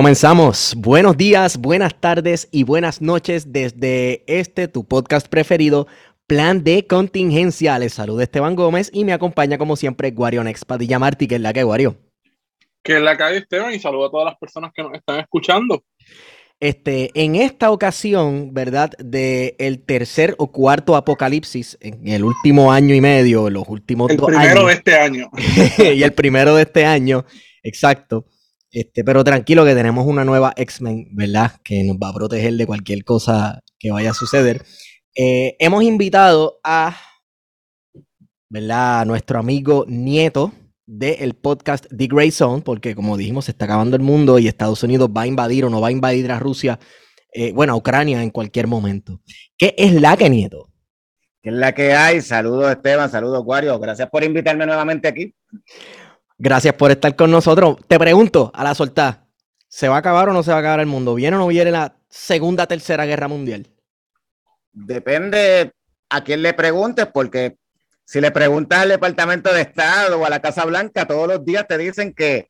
Comenzamos. Buenos días, buenas tardes y buenas noches desde este tu podcast preferido, Plan de Contingencia. Les saluda Esteban Gómez y me acompaña como siempre Guarion Expadilla Martí, que es la que Guario. Que es la que hay Esteban y saludo a todas las personas que nos están escuchando. Este, en esta ocasión, ¿verdad? De el tercer o cuarto apocalipsis en el último año y medio, los últimos El dos primero años. de este año. y el primero de este año, exacto. Este, pero tranquilo que tenemos una nueva X-Men, ¿verdad? Que nos va a proteger de cualquier cosa que vaya a suceder. Eh, hemos invitado a, ¿verdad? A nuestro amigo Nieto del podcast The Grey Zone, porque como dijimos, se está acabando el mundo y Estados Unidos va a invadir o no va a invadir a Rusia, eh, bueno, a Ucrania en cualquier momento. ¿Qué es la que Nieto? ¿Qué es la que hay? Saludos Esteban, saludos Wario. Gracias por invitarme nuevamente aquí. Gracias por estar con nosotros. Te pregunto, a la soltada, ¿se va a acabar o no se va a acabar el mundo? ¿Viene o no viene la segunda, tercera guerra mundial? Depende a quién le preguntes, porque si le preguntas al Departamento de Estado o a la Casa Blanca, todos los días te dicen que,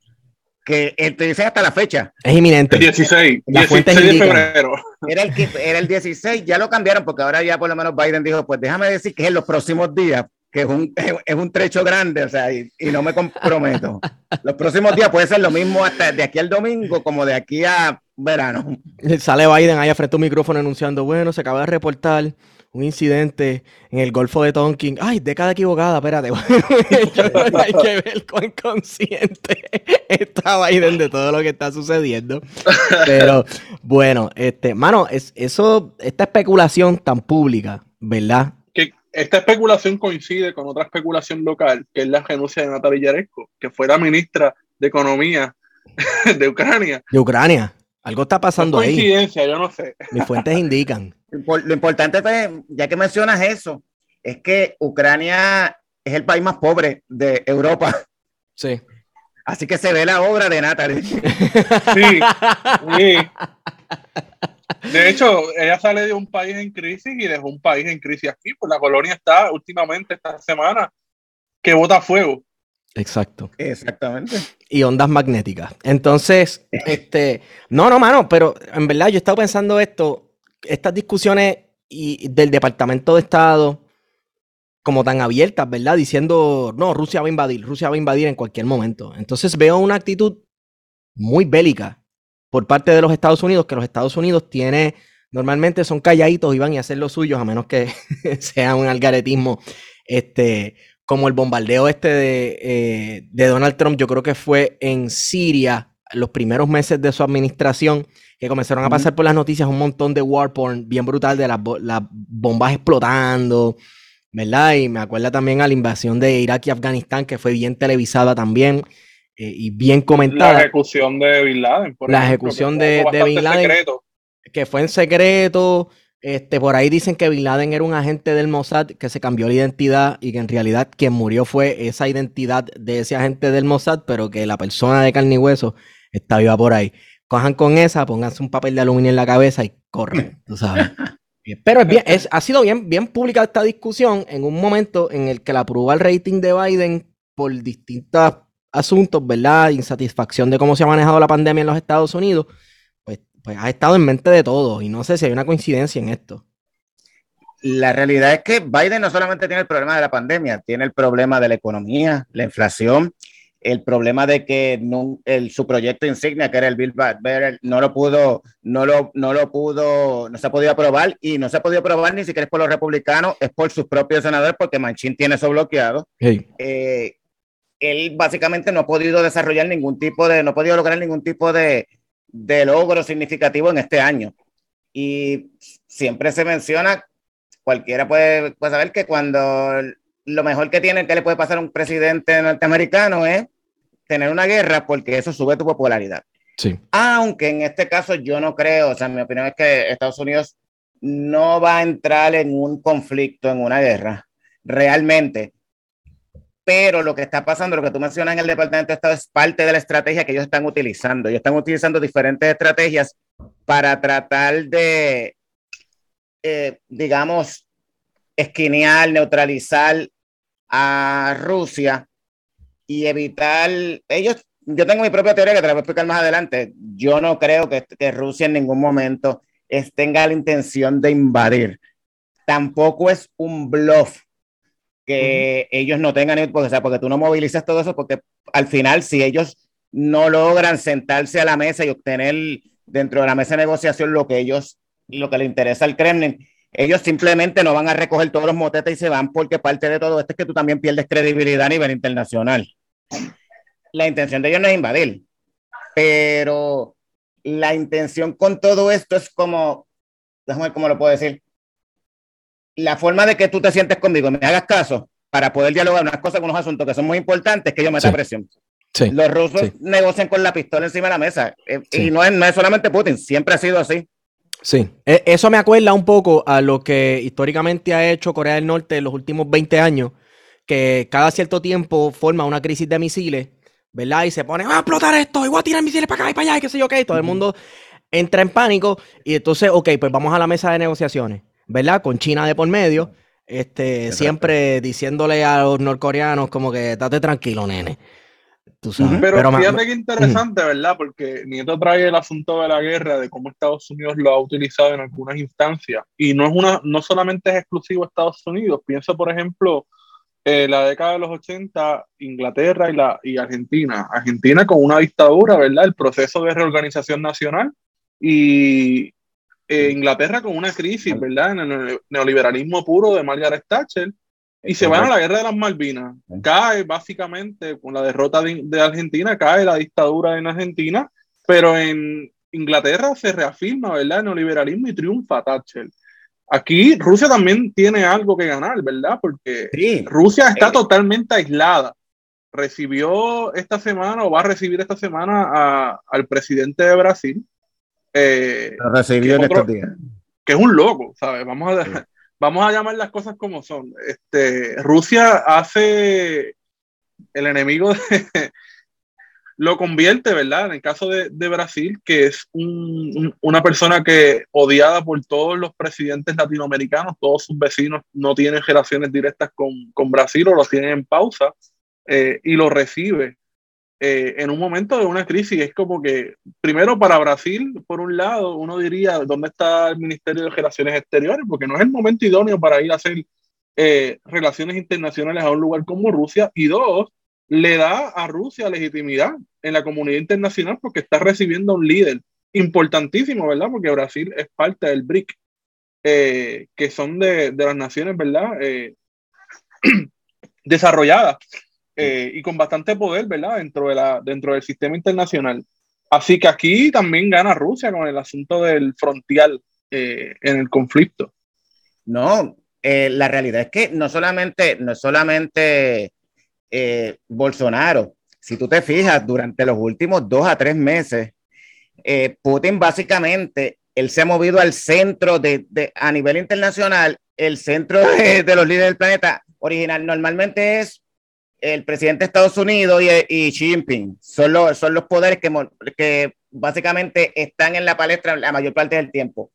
que eh, te dicen hasta la fecha. Es inminente. El 16, Las fuentes 16 de indican. febrero. Era el, que- era el 16, ya lo cambiaron porque ahora ya por lo menos Biden dijo, pues déjame decir que es en los próximos días, que es un, es un trecho grande, o sea, y, y no me comprometo. Los próximos días puede ser lo mismo hasta de aquí al domingo como de aquí a verano. Sale Biden ahí frente a un micrófono anunciando, bueno, se acaba de reportar un incidente en el Golfo de Tonkin. Ay, década equivocada, espérate. Hay que ver cuán consciente está Biden de todo lo que está sucediendo. Pero bueno, este, mano, es, eso, esta especulación tan pública, ¿verdad? Esta especulación coincide con otra especulación local, que es la renuncia de Natalia Yaresco, que fue la ministra de Economía de Ucrania. De Ucrania. Algo está pasando ahí. Coincidencia, yo no sé. Mis fuentes indican. Lo importante, pues, ya que mencionas eso, es que Ucrania es el país más pobre de Europa. Sí. Así que se ve la obra de Natalie. Sí, sí. De hecho, ella sale de un país en crisis y dejó un país en crisis aquí, pues la colonia está últimamente esta semana que bota fuego. Exacto. Exactamente. y ondas magnéticas. Entonces, este, no, no, mano, pero en verdad yo he estado pensando esto, estas discusiones y, del Departamento de Estado como tan abiertas, ¿verdad? Diciendo, no, Rusia va a invadir, Rusia va a invadir en cualquier momento. Entonces veo una actitud muy bélica por parte de los Estados Unidos, que los Estados Unidos tiene, normalmente son calladitos y van y hacen lo suyos, a menos que sea un algaretismo, este, como el bombardeo este de, eh, de Donald Trump, yo creo que fue en Siria, los primeros meses de su administración, que comenzaron a pasar por las noticias un montón de war porn bien brutal, de las, las bombas explotando, ¿verdad? Y me acuerda también a la invasión de Irak y Afganistán, que fue bien televisada también eh, y bien La comentada. ejecución de Bin Laden. por La ejemplo, ejecución de- Bin Laden. secreto. que fue en secreto. Este, por ahí dicen que Bin Laden era un agente del Mossad que se cambió la identidad y que en realidad quien murió fue esa identidad de ese agente del Mossad, pero que la persona de carne y hueso está viva por ahí. Cojan con esa, pónganse un papel de aluminio en la cabeza y corran, tú sabes. Pero es bien, es, ha sido bien, bien pública esta discusión en un momento en el que la prueba el rating de Biden por distintos asuntos, ¿verdad? Insatisfacción de cómo se ha manejado la pandemia en los Estados Unidos, pues, pues ha estado en mente de todos. Y no sé si hay una coincidencia en esto. La realidad es que Biden no solamente tiene el problema de la pandemia, tiene el problema de la economía, la inflación el problema de que no, el, su proyecto insignia, que era el Bill Better, no lo pudo, no lo, no lo pudo, no se ha podido aprobar y no se ha podido aprobar ni siquiera es por los republicanos, es por sus propios senadores, porque Manchin tiene eso bloqueado. Eh, él básicamente no ha podido desarrollar ningún tipo de, no ha podido lograr ningún tipo de, de logro significativo en este año. Y siempre se menciona, cualquiera puede, puede saber que cuando lo mejor que tiene que le puede pasar a un presidente norteamericano es tener una guerra porque eso sube tu popularidad. Sí. Aunque en este caso yo no creo, o sea, mi opinión es que Estados Unidos no va a entrar en un conflicto, en una guerra, realmente. Pero lo que está pasando, lo que tú mencionas en el Departamento de Estado es parte de la estrategia que ellos están utilizando. Ellos están utilizando diferentes estrategias para tratar de, eh, digamos, esquinear, neutralizar a Rusia y evitar, ellos, yo tengo mi propia teoría que te la voy a explicar más adelante, yo no creo que, que Rusia en ningún momento tenga la intención de invadir, tampoco es un bluff que ellos no tengan, porque, o sea, porque tú no movilizas todo eso, porque al final si ellos no logran sentarse a la mesa y obtener dentro de la mesa de negociación lo que ellos, lo que le interesa al Kremlin, ellos simplemente no van a recoger todos los motetes y se van porque parte de todo esto es que tú también pierdes credibilidad a nivel internacional. La intención de ellos no es invadir, pero la intención con todo esto es como, déjame ver cómo lo puedo decir, la forma de que tú te sientes conmigo y me hagas caso para poder dialogar unas cosas con unos asuntos que son muy importantes, que yo me da presión. Los rusos negocian con la pistola encima de la mesa. Eh, y no es, no es solamente Putin, siempre ha sido así. Sí, e, eso me acuerda un poco a lo que históricamente ha hecho Corea del Norte en los últimos 20 años, que cada cierto tiempo forma una crisis de misiles, ¿verdad? Y se pone, va a explotar esto, y voy a tirar misiles para acá y para allá, y qué sé yo qué, todo el mundo entra en pánico, y entonces, ok, pues vamos a la mesa de negociaciones, ¿verdad? Con China de por medio, este, siempre diciéndole a los norcoreanos como que date tranquilo, nene. Pero, fíjate que interesante, ¿verdad? Porque Nieto trae el asunto de la guerra, de cómo Estados Unidos lo ha utilizado en algunas instancias. Y no es una, no solamente es exclusivo a Estados Unidos. Pienso, por ejemplo, eh, la década de los 80, Inglaterra y, la, y Argentina. Argentina con una dictadura, ¿verdad? El proceso de reorganización nacional. Y eh, Inglaterra con una crisis, ¿verdad? En el neoliberalismo puro de Margaret Thatcher y se van a la guerra de las Malvinas. Cae básicamente con la derrota de, Argentina, cae la dictadura en Argentina, pero en Inglaterra se reafirma, ¿verdad? El neoliberalismo y triunfa Thatcher. Aquí Rusia también tiene algo que ganar, ¿verdad? Porque Rusia está eh. totalmente aislada. Recibió esta semana o va a recibir esta semana al presidente de Brasil. Eh, recibió en estos días. Que es un loco, ¿sabes? Vamos a, vamos a llamar las cosas como son. Este, Rusia hace el enemigo lo convierte, ¿verdad? En el caso de, Brasil, que es una persona que odiada por todos los presidentes latinoamericanos, todos sus vecinos no tienen relaciones directas con, Brasil o lo tienen en pausa, eh, y lo recibe eh, en un momento de una crisis. Es como que, primero para Brasil, por un lado, uno diría, ¿dónde está el Ministerio de Relaciones Exteriores? Porque no es el momento idóneo para ir a hacer eh, relaciones internacionales a un lugar como Rusia. Y dos, le da a Rusia legitimidad en la comunidad internacional porque está recibiendo a un líder importantísimo, ¿verdad? Porque Brasil es parte del BRIC, eh, que son de, de, las naciones, ¿verdad? desarrolladas eh, y con bastante poder, ¿verdad? Dentro, de la, dentro del sistema internacional. Así que aquí también gana Rusia con el asunto del frontial eh, en el conflicto. No, eh, la realidad es que no solamente, no solamente Bolsonaro, si tú te fijas, durante los últimos dos a tres meses, Putin básicamente, él se ha movido al centro de, de a nivel internacional, el centro de, de los líderes del planeta original normalmente es el presidente de Estados Unidos y, y Xi Jinping son los, son los poderes que, que básicamente están en la palestra la mayor parte del tiempo.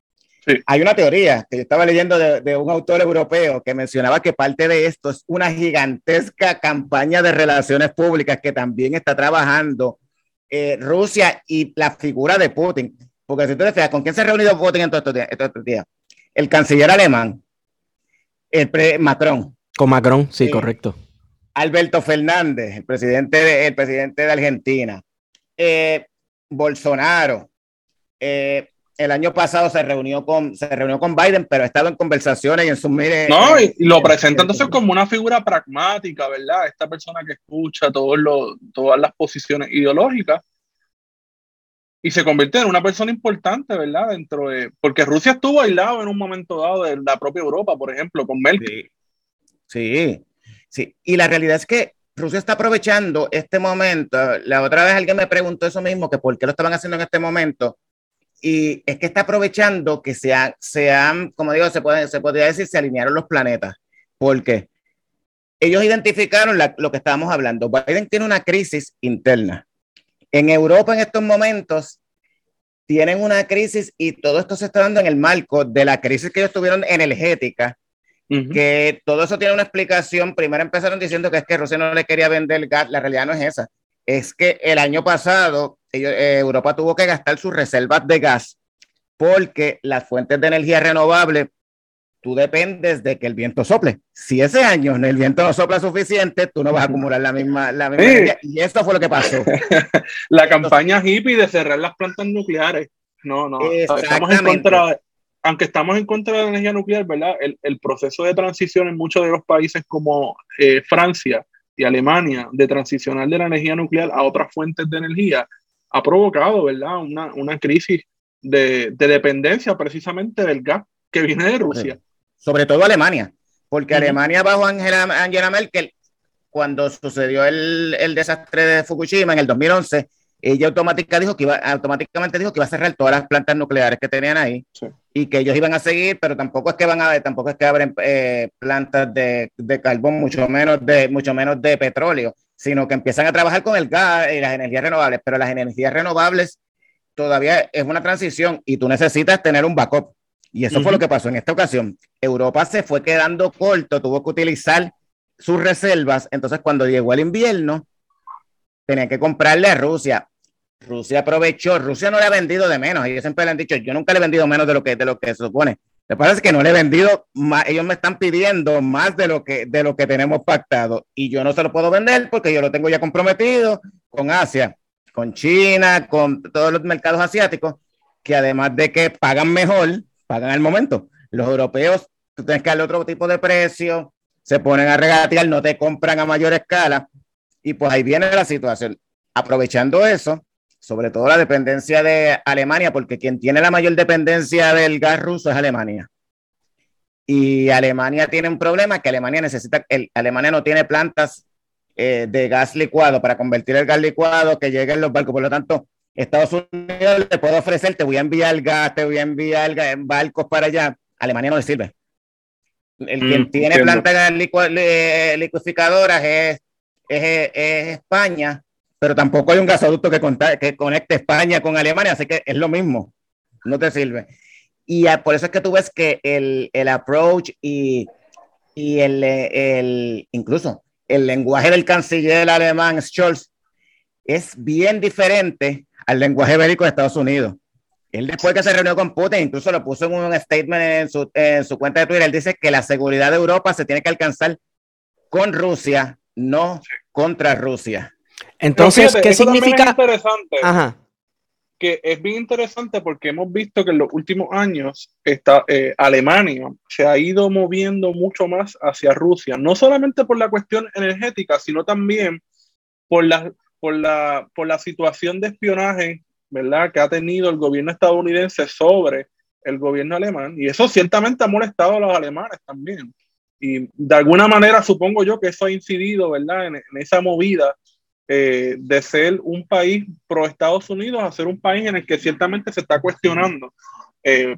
Hay una teoría que yo estaba leyendo de, un autor europeo que mencionaba que parte de esto es una gigantesca campaña de relaciones públicas que también está trabajando eh, Rusia y la figura de Putin. Porque si tú te fijas, ¿con quién se ha reunido Putin en todos estos días? El canciller alemán, el pre Macron. Con Macron, sí, correcto Alberto Fernández, el presidente de, el presidente de Argentina, eh, Bolsonaro, eh, el año pasado se reunió con se reunió con Biden, pero ha estado en conversaciones y en sus mire. No, y, lo presenta entonces como una figura pragmática, ¿verdad? Esta persona que escucha todos los, todas las posiciones ideológicas y se convierte en una persona importante, ¿verdad? Dentro de porque Rusia estuvo aislado en un momento dado de la propia Europa, por ejemplo, con Merkel. Sí, sí. Y la realidad es que Rusia está aprovechando este momento. La otra vez alguien me preguntó eso mismo, que por qué lo estaban haciendo en este momento y es que está aprovechando que se, se han, como digo, se, puede, podría decir, se alinearon los planetas. porque Ellos identificaron lo que estábamos hablando. Biden tiene una crisis interna. En Europa en estos momentos tienen una crisis y todo esto se está dando en el marco de la crisis que ellos tuvieron energética, que todo eso tiene una explicación. Primero empezaron diciendo que es que Rusia no le quería vender gas, la realidad no es esa. Es que el año pasado eh, Europa tuvo que gastar sus reservas de gas porque las fuentes de energía renovable, tú dependes de que el viento sople. Si ese año el viento no sopla suficiente, tú no vas a acumular la misma, la misma energía. Y esto fue lo que pasó. la campaña hippie de cerrar las plantas nucleares. No, no. Estamos en contra, aunque estamos en contra de la energía nuclear, ¿verdad? El, el proceso de transición en muchos de los países como eh, Francia y Alemania de transicionar de la energía nuclear a otras fuentes de energía ha provocado, ¿verdad? Una, una crisis de, de, dependencia precisamente del gas que viene de Rusia. Sobre todo Alemania, porque Alemania bajo Angela, Angela Merkel, cuando sucedió el, el, desastre de Fukushima en el 2011, ella automática dijo que iba, automáticamente dijo que iba a cerrar todas las plantas nucleares que tenían ahí y que ellos iban a seguir, pero tampoco es que van a tampoco es que abren eh, plantas de, de, carbón, mucho menos de, mucho menos de petróleo sino que empiezan a trabajar con el gas y las energías renovables, pero las energías renovables todavía es una transición y tú necesitas tener un backup. Y eso fue lo que pasó en esta ocasión. Europa se fue quedando corto, tuvo que utilizar sus reservas, entonces cuando llegó el invierno, tenía que comprarle a Rusia. Rusia aprovechó, Rusia no le ha vendido de menos, ellos siempre le han dicho, yo nunca le he vendido menos de lo que, de lo que se supone. Me parece que no le he vendido más, ellos me están pidiendo más de lo que de lo que tenemos pactado y yo no se lo puedo vender porque yo lo tengo ya comprometido con Asia, con China, con todos los mercados asiáticos, que además de que pagan mejor, pagan al momento. Los europeos, tú tienes que darle otro tipo de precio, se ponen a regatear, no te compran a mayor escala y pues ahí viene la situación. Aprovechando eso, sobre todo la dependencia de Alemania, porque quien tiene la mayor dependencia del gas ruso es Alemania. Y Alemania tiene un problema que Alemania necesita, el, Alemania no tiene plantas eh, de gas licuado para convertir el gas licuado que llegue en los barcos. Por lo tanto, Estados Unidos le puede ofrecer, te voy a enviar gas, te voy a enviar gas, en barcos para allá. Alemania no le sirve. El quien mm, tiene plantas licuificadoras es, es, es España pero tampoco hay un gasoducto que, que conecte España con Alemania, así que es lo mismo, no te sirve. Y por eso es que tú ves que el, el approach y, y el, el, incluso el lenguaje del canciller alemán Scholz es bien diferente al lenguaje bélico de Estados Unidos. Él después que se reunió con Putin, incluso lo puso en un statement en su, en su cuenta de Twitter, él dice que la seguridad de Europa se tiene que alcanzar con Rusia, no contra Rusia. Entonces, ¿qué significa? Es interesante. Que es bien interesante porque hemos visto que en los últimos años está, eh, Alemania se ha ido moviendo mucho más hacia Rusia, no solamente por la cuestión energética, sino también por la, por la, por la situación de espionaje ¿verdad? que ha tenido el gobierno estadounidense sobre el gobierno alemán. Y eso ciertamente ha molestado a los alemanes también. Y de alguna manera supongo yo que eso ha incidido ¿verdad? en, en esa movida eh, de ser un país pro Estados Unidos a ser un país en el que ciertamente se está cuestionando eh,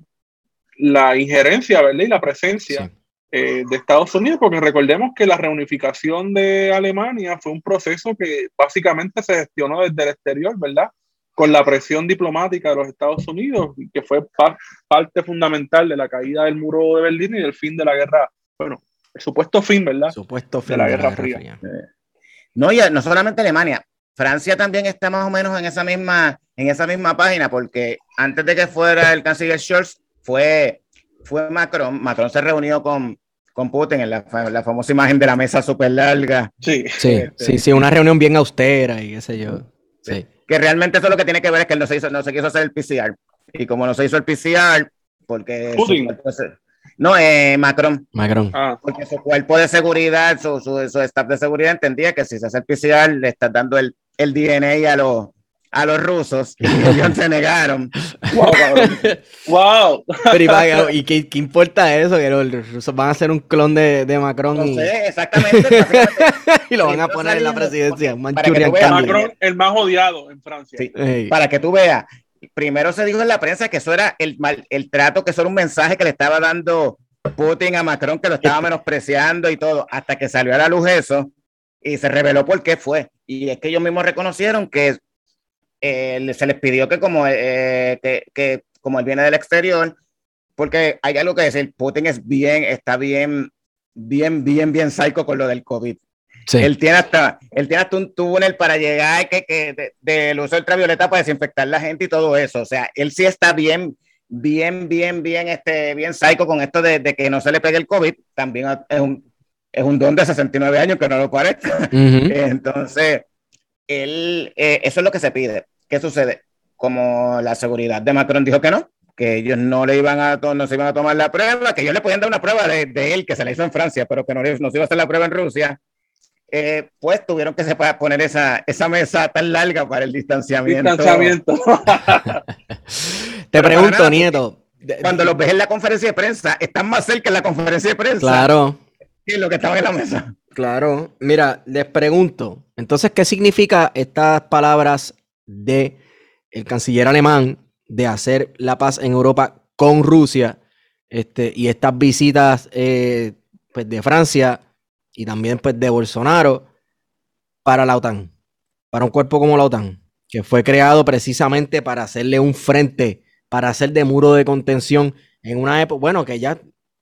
la injerencia ¿verdad? y la presencia eh, de Estados Unidos, porque recordemos que la reunificación de Alemania fue un proceso que básicamente se gestionó desde el exterior, ¿verdad? Con la presión diplomática de los Estados Unidos, que fue parte fundamental de la caída del muro de Berlín y del fin de la guerra, bueno, el supuesto fin, ¿verdad? Supuesto fin de la Guerra, Fría. No, ya, no solamente Alemania, Francia también está más o menos en esa misma, en esa misma página, porque antes de que fuera el canciller Scholz, fue, fue Macron. Macron se reunió con, con Putin, en la, la famosa imagen de la mesa súper larga. Sí. Sí, este, sí, sí, una reunión bien austera y qué sé yo. Sí. Que realmente eso lo que tiene que ver es que él no se, hizo, no se quiso hacer el PCR. Y como no se hizo el PCR, porque... Putin. No, eh, Macron. Macron. Ah. Porque su cuerpo de seguridad, su, su, su staff de seguridad entendía que si se hace el PCR le está dando el, el DNA a los a los rusos y ellos se negaron. Wow, wow. Pero ¿y, qué, qué, importa eso? Que los rusos van a hacer un clon de, de Macron. No y... sé, exactamente. y lo van a poner en la presidencia. Macron, el más odiado en Francia. Sí, Para que tú veas, primero se dijo en la prensa que eso era el, el trato, que eso era un mensaje que le estaba dando Putin a Macron, que lo estaba menospreciando y todo, hasta que salió a la luz eso y se reveló por qué fue. Y es que ellos mismos reconocieron que eh, se les pidió que como, eh, que, que, como él viene del exterior, porque hay algo que decir, Putin es bien, está bien, bien, bien, bien psycho con lo del COVID. Sí. Él, tiene hasta, él tiene hasta un túnel para llegar que, que de, de luz ultravioleta para desinfectar la gente y todo eso. O sea, él sí está bien, bien, bien, bien, este, bien psycho con esto de, de que no se le pegue el COVID. También es un, es un don de 69 años que no lo. Uh -huh. Entonces, él, eh, eso es lo que se pide. ¿Qué sucede? Como la seguridad de Macron dijo que no, que ellos no le iban a, no se iban a tomar la prueba, que ellos le podían dar una prueba de, de él que se la hizo en Francia, pero que no, no se iba a hacer la prueba en Rusia. Eh, pues tuvieron que se poner esa, esa mesa tan larga para el distanciamiento. Distanciamiento. Te pregunto, Nieto. Cuando los ves en la conferencia de prensa, están más cerca en la conferencia de prensa. Claro. Que lo que estaba en la mesa. Claro. Mira, les pregunto, entonces, ¿qué significa estas palabras de el canciller alemán de hacer la paz en Europa con Rusia este, y estas visitas eh, pues de Francia y también pues de Bolsonaro para la OTAN, para un cuerpo como la OTAN, que fue creado precisamente para hacerle un frente, para hacer de muro de contención en una época, bueno, que ya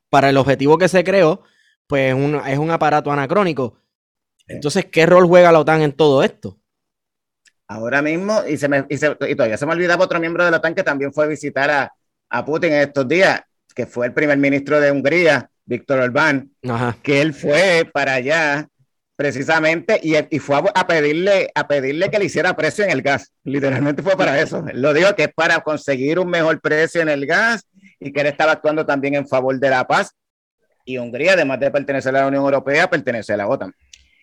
para el objetivo que se creó, pues un, es un aparato anacrónico. Entonces, ¿qué rol juega la OTAN en todo esto? Ahora mismo, y, se me, y, se, y todavía se me olvidaba otro miembro de la OTAN que también fue a visitar a, a Putin en estos días, que fue el primer ministro de Hungría, Víctor Orbán, Ajá. que él fue para allá precisamente y, y fue a, a, pedirle, a pedirle que le hiciera precio en el gas. Literalmente fue para eso. Él lo dijo que es para conseguir un mejor precio en el gas y que él estaba actuando también en favor de la paz. Y Hungría, además de pertenecer a la Unión Europea, pertenece a la OTAN.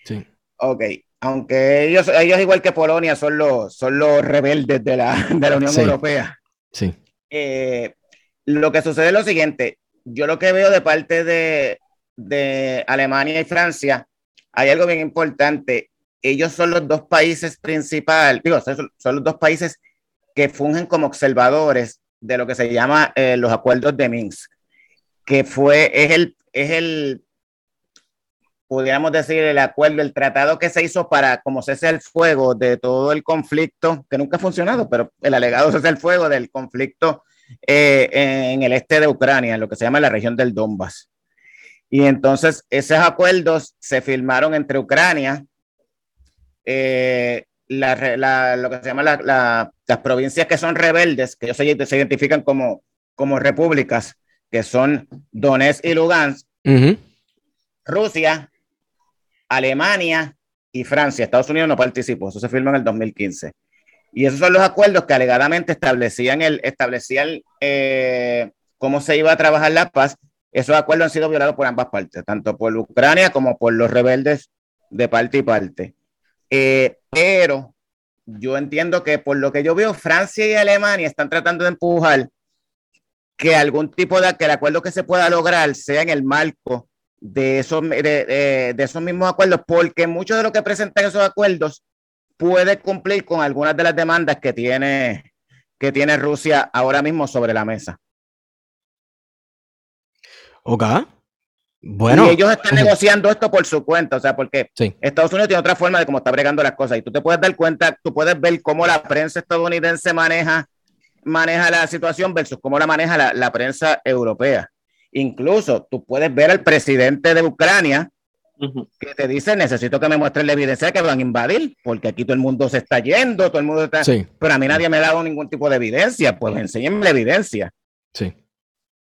Sí. Ok, aunque ellos, ellos igual que Polonia son los, son los rebeldes de la, de la Unión sí. Europea. Sí. Eh, lo que sucede es lo siguiente, yo lo que veo de parte de, de Alemania y Francia, hay algo bien importante, ellos son los dos países principales, digo, son, los dos países que fungen como observadores de lo que se llama eh, los acuerdos de Minsk, que fue, es el, es el pudiéramos decir, el acuerdo, el tratado que se hizo para como cese el fuego de todo el conflicto, que nunca ha funcionado, pero el alegado cese el fuego del conflicto eh, en el este de Ucrania, en lo que se llama la región del Donbass. Y entonces esos acuerdos se firmaron entre Ucrania, eh, la, la, lo que se llama la, las provincias que son rebeldes, que ellos se, se, identifican como, como repúblicas, que son Donetsk y Lugansk, uh -huh. Rusia, Alemania y Francia. Estados Unidos no participó, eso se firmó en el 2015. Y esos son los acuerdos que alegadamente establecían, el, establecían eh, cómo se iba a trabajar la paz. Esos acuerdos han sido violados por ambas partes, tanto por Ucrania como por los rebeldes de parte y parte. Eh, pero yo entiendo que por lo que yo veo, Francia y Alemania están tratando de empujar que algún tipo de que el acuerdo que se pueda lograr sea en el marco de esos, de, de, esos mismos acuerdos, porque muchos de lo que presentan esos acuerdos puede cumplir con algunas de las demandas que tiene, que tiene Rusia ahora mismo sobre la mesa. Ok. Bueno. Y ellos están negociando esto por su cuenta, o sea, porque sí. Estados Unidos tiene otra forma de cómo está bregando las cosas y tú te puedes dar cuenta, tú puedes ver cómo la prensa estadounidense maneja, maneja la situación versus cómo la maneja la, la prensa europea. Incluso tú puedes ver al presidente de Ucrania uh -huh. que te dice, necesito que me muestren la evidencia de que van a invadir, porque aquí todo el mundo se está yendo, todo el mundo está... Sí. Pero a mí nadie me ha dado ningún tipo de evidencia, pues enséñenme la evidencia. Sí.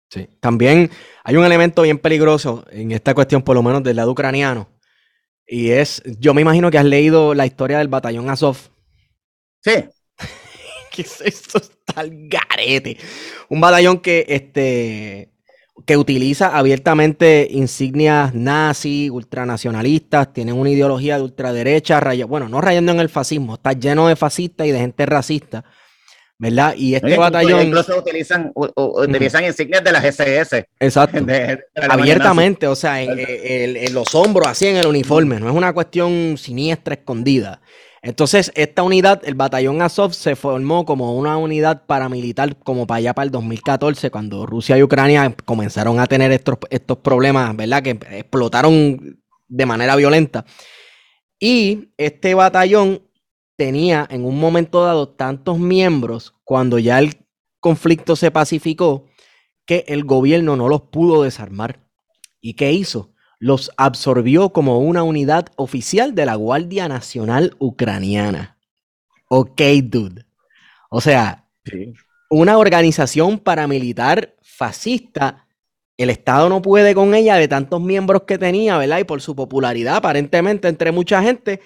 Sí. También hay un elemento bien peligroso en esta cuestión, por lo menos del lado ucraniano. Y es, yo me imagino que has leído la historia del batallón Azov. Sí. ¿Qué es esto? Está al garete. Un batallón que, este, que utiliza abiertamente insignias nazi, ultranacionalistas, tienen una ideología de ultraderecha, raya, bueno, no rayando en el fascismo, está lleno de fascistas y de gente racista. ¿verdad? Y este batallón. Incluso utilizan, utilizan insignias de las SS. Exacto. Abiertamente, o sea, en, los hombros, así en el uniforme. No es una cuestión siniestra, escondida. Entonces, esta unidad, el batallón Azov, se formó como una unidad paramilitar, como para allá para el 2014, cuando Rusia y Ucrania comenzaron a tener estos, estos problemas, ¿verdad? Que explotaron de manera violenta. Y este batallón tenía en un momento dado tantos miembros cuando ya el conflicto se pacificó que el gobierno no los pudo desarmar. ¿Y qué hizo? Los absorbió como una unidad oficial de la Guardia Nacional Ucraniana. Ok, dude. O sea, una organización paramilitar fascista el Estado no puede con ella de tantos miembros que tenía, ¿verdad? Y por su popularidad aparentemente entre mucha gente,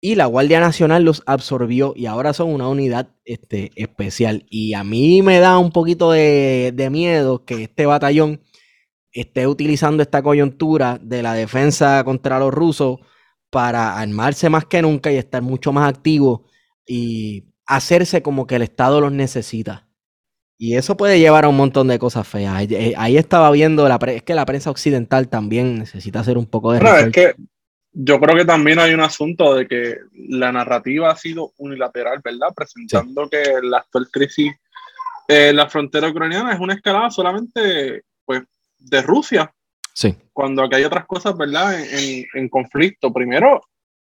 y la Guardia Nacional los absorbió y ahora son una unidad este, especial. Y a mí me da un poquito de, miedo que este batallón esté utilizando esta coyuntura de la defensa contra los rusos para armarse más que nunca y estar mucho más activo y hacerse como que el Estado los necesita. Y eso puede llevar a un montón de cosas feas. Ahí, estaba viendo, la es que la prensa occidental también necesita hacer un poco de... es que yo creo que también hay un asunto de que la narrativa ha sido unilateral, ¿verdad? Presentando que la actual crisis en la frontera ucraniana es una escalada solamente de Rusia. Sí. Cuando aquí hay otras cosas, ¿verdad? En, en conflicto. Primero,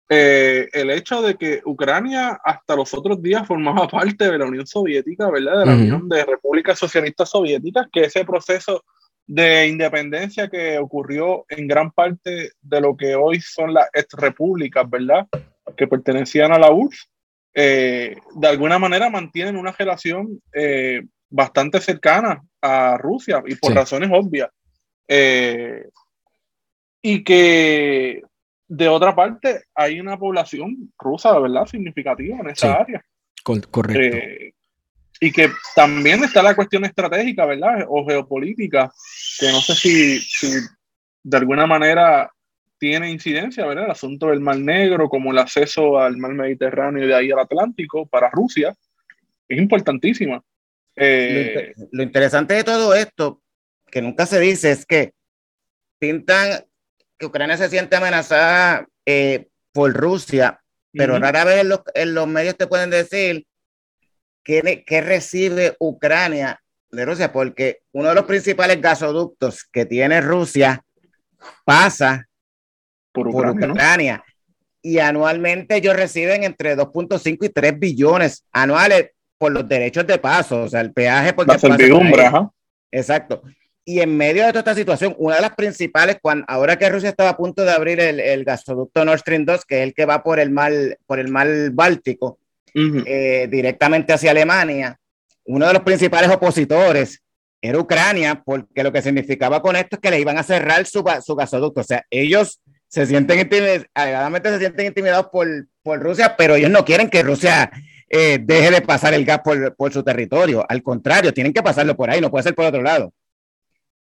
eh, el hecho de que Ucrania hasta los otros días formaba parte de la Unión Soviética, ¿verdad? De la Unión de Repúblicas Socialistas Soviéticas, que ese proceso de independencia que ocurrió en gran parte de lo que hoy son las repúblicas, ¿verdad? Que pertenecían a la URSS, eh, de alguna manera mantienen una relación eh, bastante cercana a Rusia y por razones obvias. Eh, y que de otra parte hay una población rusa, ¿verdad? Significativa en esa área. Correcto y que también está la cuestión estratégica, ¿verdad? O geopolítica, que no sé si, de alguna manera tiene incidencia, ¿verdad? El asunto del Mar Negro, como el acceso al Mar Mediterráneo y de ahí al Atlántico para Rusia, es importantísima. Eh, lo, interesante de todo esto, que nunca se dice, es que pintan que Ucrania se siente amenazada eh, por Rusia, pero rara vez en los medios te pueden decir ¿qué, recibe Ucrania de Rusia? Porque uno de los principales gasoductos que tiene Rusia pasa por Ucrania. Y anualmente ellos reciben entre 2.5 y 3 billones anuales por los derechos de paso, o sea, el peaje porque la Exacto. Y en medio de toda esta situación, una de las principales, cuando, ahora que Rusia estaba a punto de abrir el, gasoducto Nord Stream 2, que es el que va por el mar, por el mar Báltico, eh, directamente hacia Alemania, uno de los principales opositores era Ucrania, porque lo que significaba con esto es que le iban a cerrar su, su gasoducto. O sea, ellos se sienten intimidados, se sienten intimidados por, por, Rusia, pero ellos no quieren que Rusia eh, deje de pasar el gas por, por, su territorio. Al contrario, tienen que pasarlo por ahí, no puede ser por otro lado.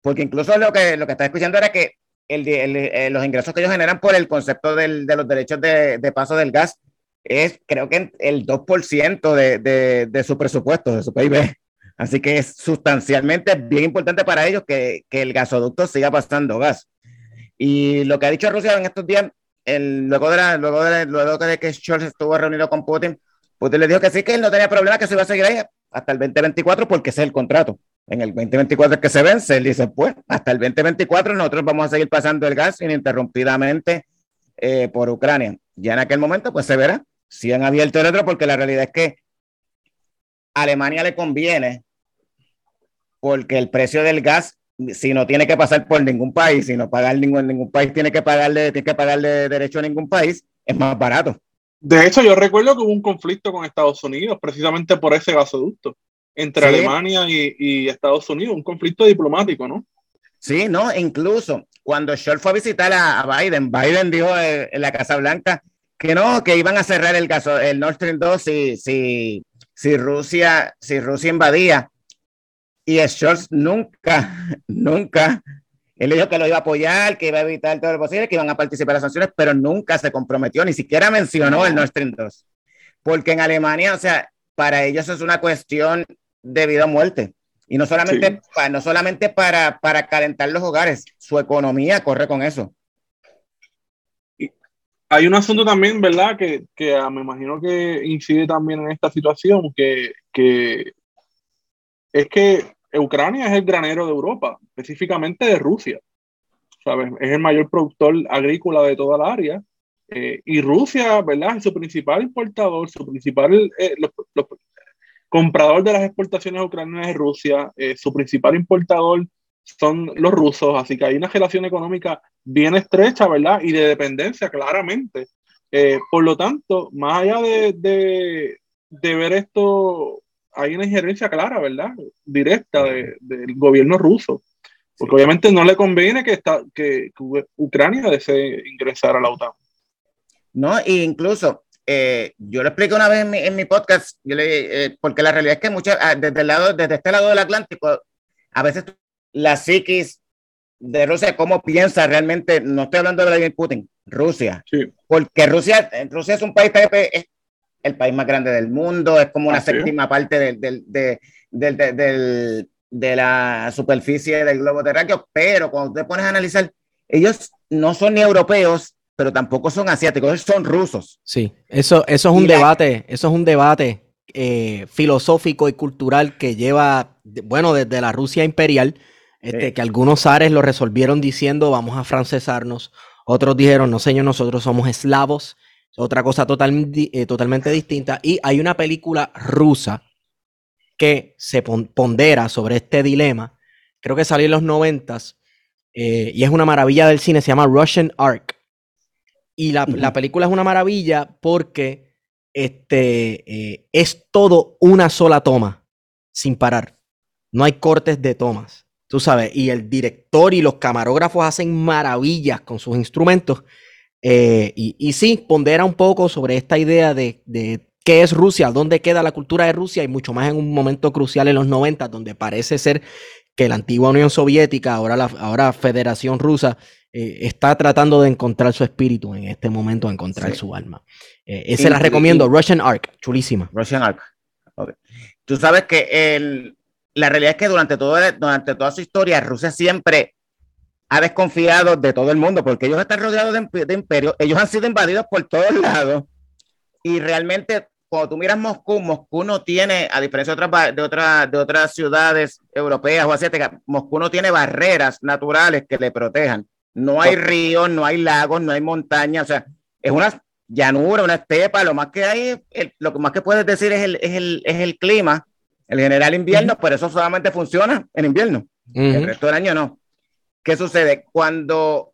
Porque incluso lo que, lo que está escuchando era que el, eh, los ingresos que ellos generan por el concepto del, de los derechos de, de paso del gas es creo que el 2% de, de, de, su presupuesto, de su PIB. Así que es sustancialmente bien importante para ellos que, que, el gasoducto siga pasando gas. Y lo que ha dicho Rusia en estos días, el, luego, de la, luego, de luego de que Scholz estuvo reunido con Putin, Putin le dijo que sí, que él no tenía problema, que se iba a seguir ahí hasta el 2024 porque ese es el contrato. En el 2024 es que se vence, él dice, pues hasta el 2024 nosotros vamos a seguir pasando el gas ininterrumpidamente eh, por Ucrania. Ya en aquel momento, pues se verá si han abierto el otro, porque la realidad es que a Alemania le conviene, porque el precio del gas, si no tiene que pasar por ningún país, si no pagar ningún, ningún país tiene que pagarle, tiene que pagarle derecho a ningún país, es más barato. De hecho, yo recuerdo que hubo un conflicto con Estados Unidos precisamente por ese gasoducto. Entre Alemania y, Estados Unidos, un conflicto diplomático, ¿no? Sí, no, incluso cuando Scholz fue a visitar a, Biden, Biden dijo en la Casa Blanca que no, que iban a cerrar el, caso, el Nord Stream 2 si, si, si, Rusia, si Rusia invadía. Y Scholz nunca, nunca, él dijo que lo iba a apoyar, que iba a evitar todo lo posible, que iban a participar en las sanciones, pero nunca se comprometió, ni siquiera mencionó el Nord Stream 2. Porque en Alemania, o sea, para ellos es una cuestión de vida o muerte. Y no solamente, no solamente para, para calentar los hogares, su economía corre con eso. hay un asunto también, ¿verdad? Que, que ah, me imagino que incide también en esta situación, que, que es que Ucrania es el granero de Europa, específicamente de Rusia. ¿sabes? Es el mayor productor agrícola de toda la área. Eh, y Rusia, ¿verdad? Es su principal importador, su principal, eh, comprador de las exportaciones ucranianas de Rusia, eh, su principal importador son los rusos, así que hay una relación económica bien estrecha, ¿verdad? Y de dependencia, claramente. Por lo tanto, más allá de, de, ver esto, hay una injerencia clara, ¿verdad? Directa del gobierno ruso. Porque obviamente no le conviene que, que, Ucrania desee ingresar a la OTAN. No, e incluso eh, yo lo expliqué una vez en mi, podcast, eh, porque la realidad es que muchas, ah, desde, el lado, desde este lado del Atlántico, a veces la psiquis de Rusia, cómo piensa realmente, no estoy hablando de Vladimir Putin, Rusia, porque Rusia, Rusia es un país, es el país más grande del mundo, es como una ah, séptima parte del, del, del, de la superficie del globo terráqueo, pero cuando te pones a analizar, ellos no son ni europeos pero tampoco son asiáticos, son rusos. Sí, eso, eso es un debate, eso es un debate eh, filosófico y cultural que lleva, bueno, desde la Rusia imperial, este, que algunos zares lo resolvieron diciendo vamos a francesarnos, otros dijeron no señor, nosotros somos eslavos, otra cosa eh, totalmente distinta, y hay una película rusa que se pondera sobre este dilema, creo que salió en los noventas, eh, y es una maravilla del cine, se llama Russian Ark. Y la, película es una maravilla porque este, eh, es todo una sola toma, sin parar. No hay cortes de tomas, tú sabes. Y el director y los camarógrafos hacen maravillas con sus instrumentos. Eh, y, y, sí, pondera un poco sobre esta idea de, qué es Rusia, dónde queda la cultura de Rusia y mucho más en un momento crucial en los 90, donde parece ser que la antigua Unión Soviética, ahora la ahora Federación Rusa, eh, está tratando de encontrar su espíritu en este momento, encontrar su alma. Eh, se la recomiendo, Russian Ark, chulísima. Russian Ark. Tú sabes que la realidad es que durante, todo, durante toda su historia, Rusia siempre ha desconfiado de todo el mundo, porque ellos están rodeados de, de imperios, ellos han sido invadidos por todos lados, y realmente cuando tú miras Moscú, Moscú no tiene, a diferencia de otras, de otras, de otras ciudades europeas o asiáticas, Moscú no tiene barreras naturales que le protejan. No hay ríos, no hay lagos, no hay montañas, o sea, es una llanura, una estepa, lo más que hay, lo que más que puedes decir es el, es el, es el clima, el general invierno, pero eso solamente funciona en invierno, el resto del año no. ¿Qué sucede? Cuando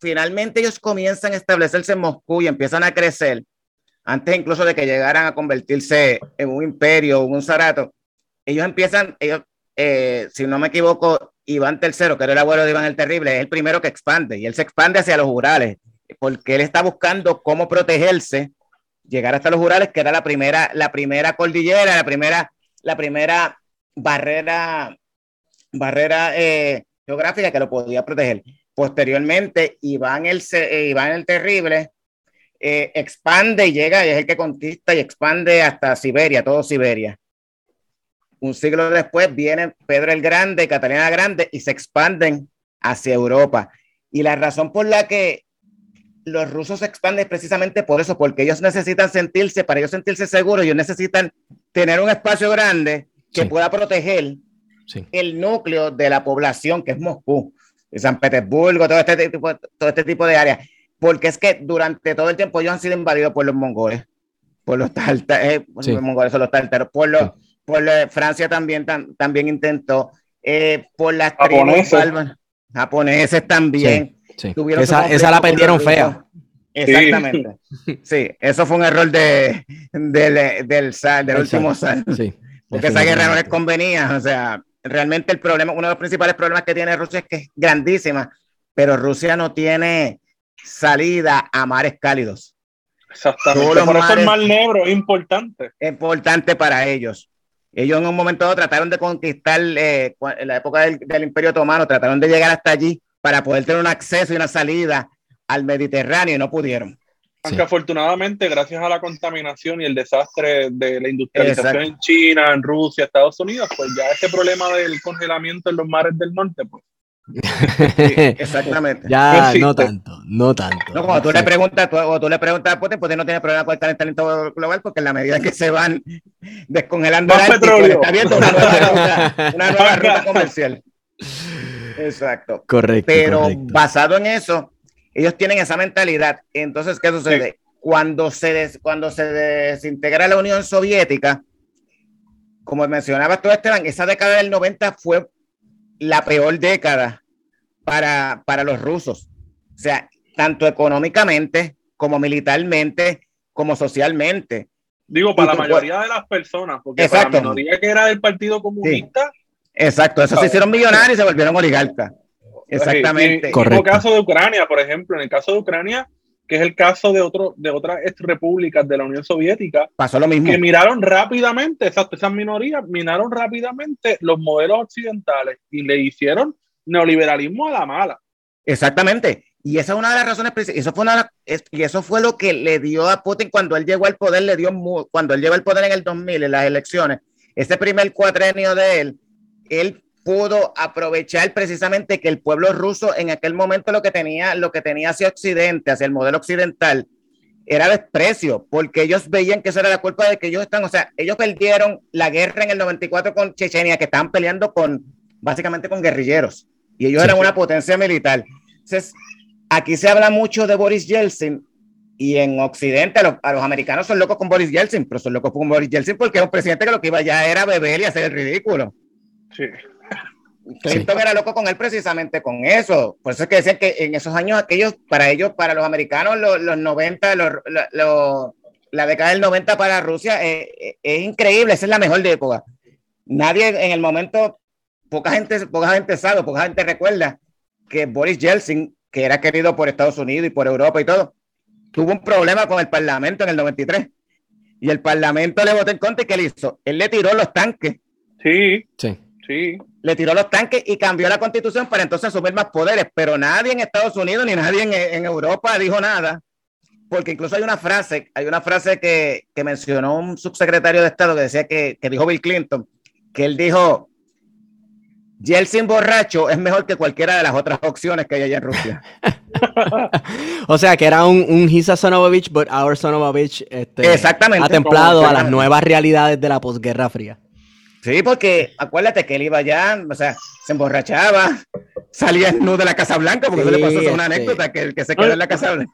finalmente ellos comienzan a establecerse en Moscú y empiezan a crecer, antes incluso de que llegaran a convertirse en un imperio, un zarato, ellos empiezan, ellos, eh, si no me equivoco, Iván III, que era el abuelo de Iván el Terrible, es el primero que expande y él se expande hacia los Urales, porque él está buscando cómo protegerse, llegar hasta los Urales, que era la primera, la primera cordillera, la primera, la primera barrera, barrera eh, geográfica que lo podía proteger. Posteriormente, Iván el, eh, Iván el Terrible eh, expande y llega, y es el que conquista y expande hasta Siberia, todo Siberia un siglo después viene Pedro el Grande, Catalina la Grande y se expanden hacia Europa. Y la razón por la que los rusos se expanden es precisamente por eso, porque ellos necesitan sentirse, para ellos sentirse seguros, ellos necesitan tener un espacio grande que pueda proteger el núcleo de la población, que es Moscú, San Petersburgo, todo este tipo, todo este tipo de áreas. Porque es que durante todo el tiempo ellos han sido invadidos por los mongoles, por los tártaros, eh, los mongoles son los tártaros, por los, por Francia también, también intentó, eh, por las japoneses, japoneses también. Esa, la perdieron fea. Exactamente. Sí. eso fue un error de, del, del, del último sal. Porque esa guerra no les convenía. O sea, realmente el problema, uno de los principales problemas que tiene Rusia es que es grandísima, pero Rusia no tiene salida a mares cálidos. Exactamente. Por eso el Mar Negro es importante. Es importante para ellos. Ellos en un momento dado trataron de conquistar, eh, en la época del, del, Imperio Otomano, trataron de llegar hasta allí para poder tener un acceso y una salida al Mediterráneo y no pudieron. Aunque afortunadamente, gracias a la contaminación y el desastre de la industrialización en China, en Rusia, Estados Unidos, pues ya ese problema del congelamiento en los mares del norte, pues. exactamente. ya no tanto, no tanto. No, cuando tú le preguntas, tú, o tú le preguntas a Putin, Putin no tiene problema con el calentamiento global, porque en la medida que se van descongelando el petróleo. está viendo una nueva ruta, una nueva ruta comercial. Exacto. Correcto. Pero correcto. basado en eso, ellos tienen esa mentalidad. Entonces, ¿qué sucede? Sí. Cuando, se des, cuando se desintegra la Unión Soviética, como mencionabas tú, Esteban, esa década del 90 fue la peor década para, para los rusos. O sea, tanto económicamente como militarmente, como socialmente. Digo, para la mayoría de las personas, porque Exacto. para la minoría que era del Partido Comunista. Sí. Exacto, esos se hicieron millonarios y se volvieron oligarcas. Exactamente. En el caso de Ucrania, por ejemplo, en el caso de Ucrania, que es el caso de otro, de otras repúblicas de la Unión Soviética, pasó lo mismo. Que miraron rápidamente, exacto, esas minorías miraron rápidamente los modelos occidentales y le hicieron neoliberalismo a la mala. Exactamente. Y esa es una de las razones, eso fue una, y eso fue lo que le dio a Putin cuando él llegó al poder, le dio, cuando él llegó al poder en el 2000, en las elecciones, ese primer cuatrenio de él, él pudo aprovechar precisamente que el pueblo ruso en aquel momento lo que tenía, lo que tenía hacia Occidente, hacia el modelo occidental, era desprecio, porque ellos veían que eso era la culpa de que ellos están, o sea, ellos perdieron la guerra en el 94 con Chechenia, que estaban peleando con, básicamente con guerrilleros, y ellos sí, eran sí. una potencia militar. Entonces, aquí se habla mucho de Boris Yeltsin, y en Occidente a los, a los, americanos son locos con Boris Yeltsin, pero son locos con Boris Yeltsin porque es un presidente que lo que iba ya era beber y hacer el ridículo. Sí. Clinton sí. era loco con él precisamente con eso. Por eso es que decían que en esos años aquellos, para ellos, para los americanos, los, los 90, los, los, la década del 90 para Rusia es, es, es, increíble, esa es la mejor época. Nadie en el momento, poca gente, poca gente sabe, poca gente recuerda que Boris Yeltsin, que era querido por Estados Unidos y por Europa y todo, tuvo un problema con el Parlamento en el 93. Y el Parlamento le votó en contra y ¿qué le hizo? Él le tiró los tanques. Sí, sí. Sí. Le tiró los tanques y cambió la constitución para entonces asumir más poderes, pero nadie en Estados Unidos ni nadie en, en Europa dijo nada, porque incluso hay una frase, hay una frase que, que mencionó un subsecretario de Estado que decía que, que dijo Bill Clinton, que él dijo, Yeltsin borracho es mejor que cualquiera de las otras opciones que hay allá en Rusia. o sea, que era un, un he's a son of a bitch, but our son of a bitch este, Exactamente. atemplado a las nuevas realidades de la posguerra fría. Sí, porque acuérdate que él iba allá, o sea, se emborrachaba, salía nudo de la Casa Blanca, porque sí, eso le pasó, es una este... anécdota, que, que se quedó en la Casa Blanca.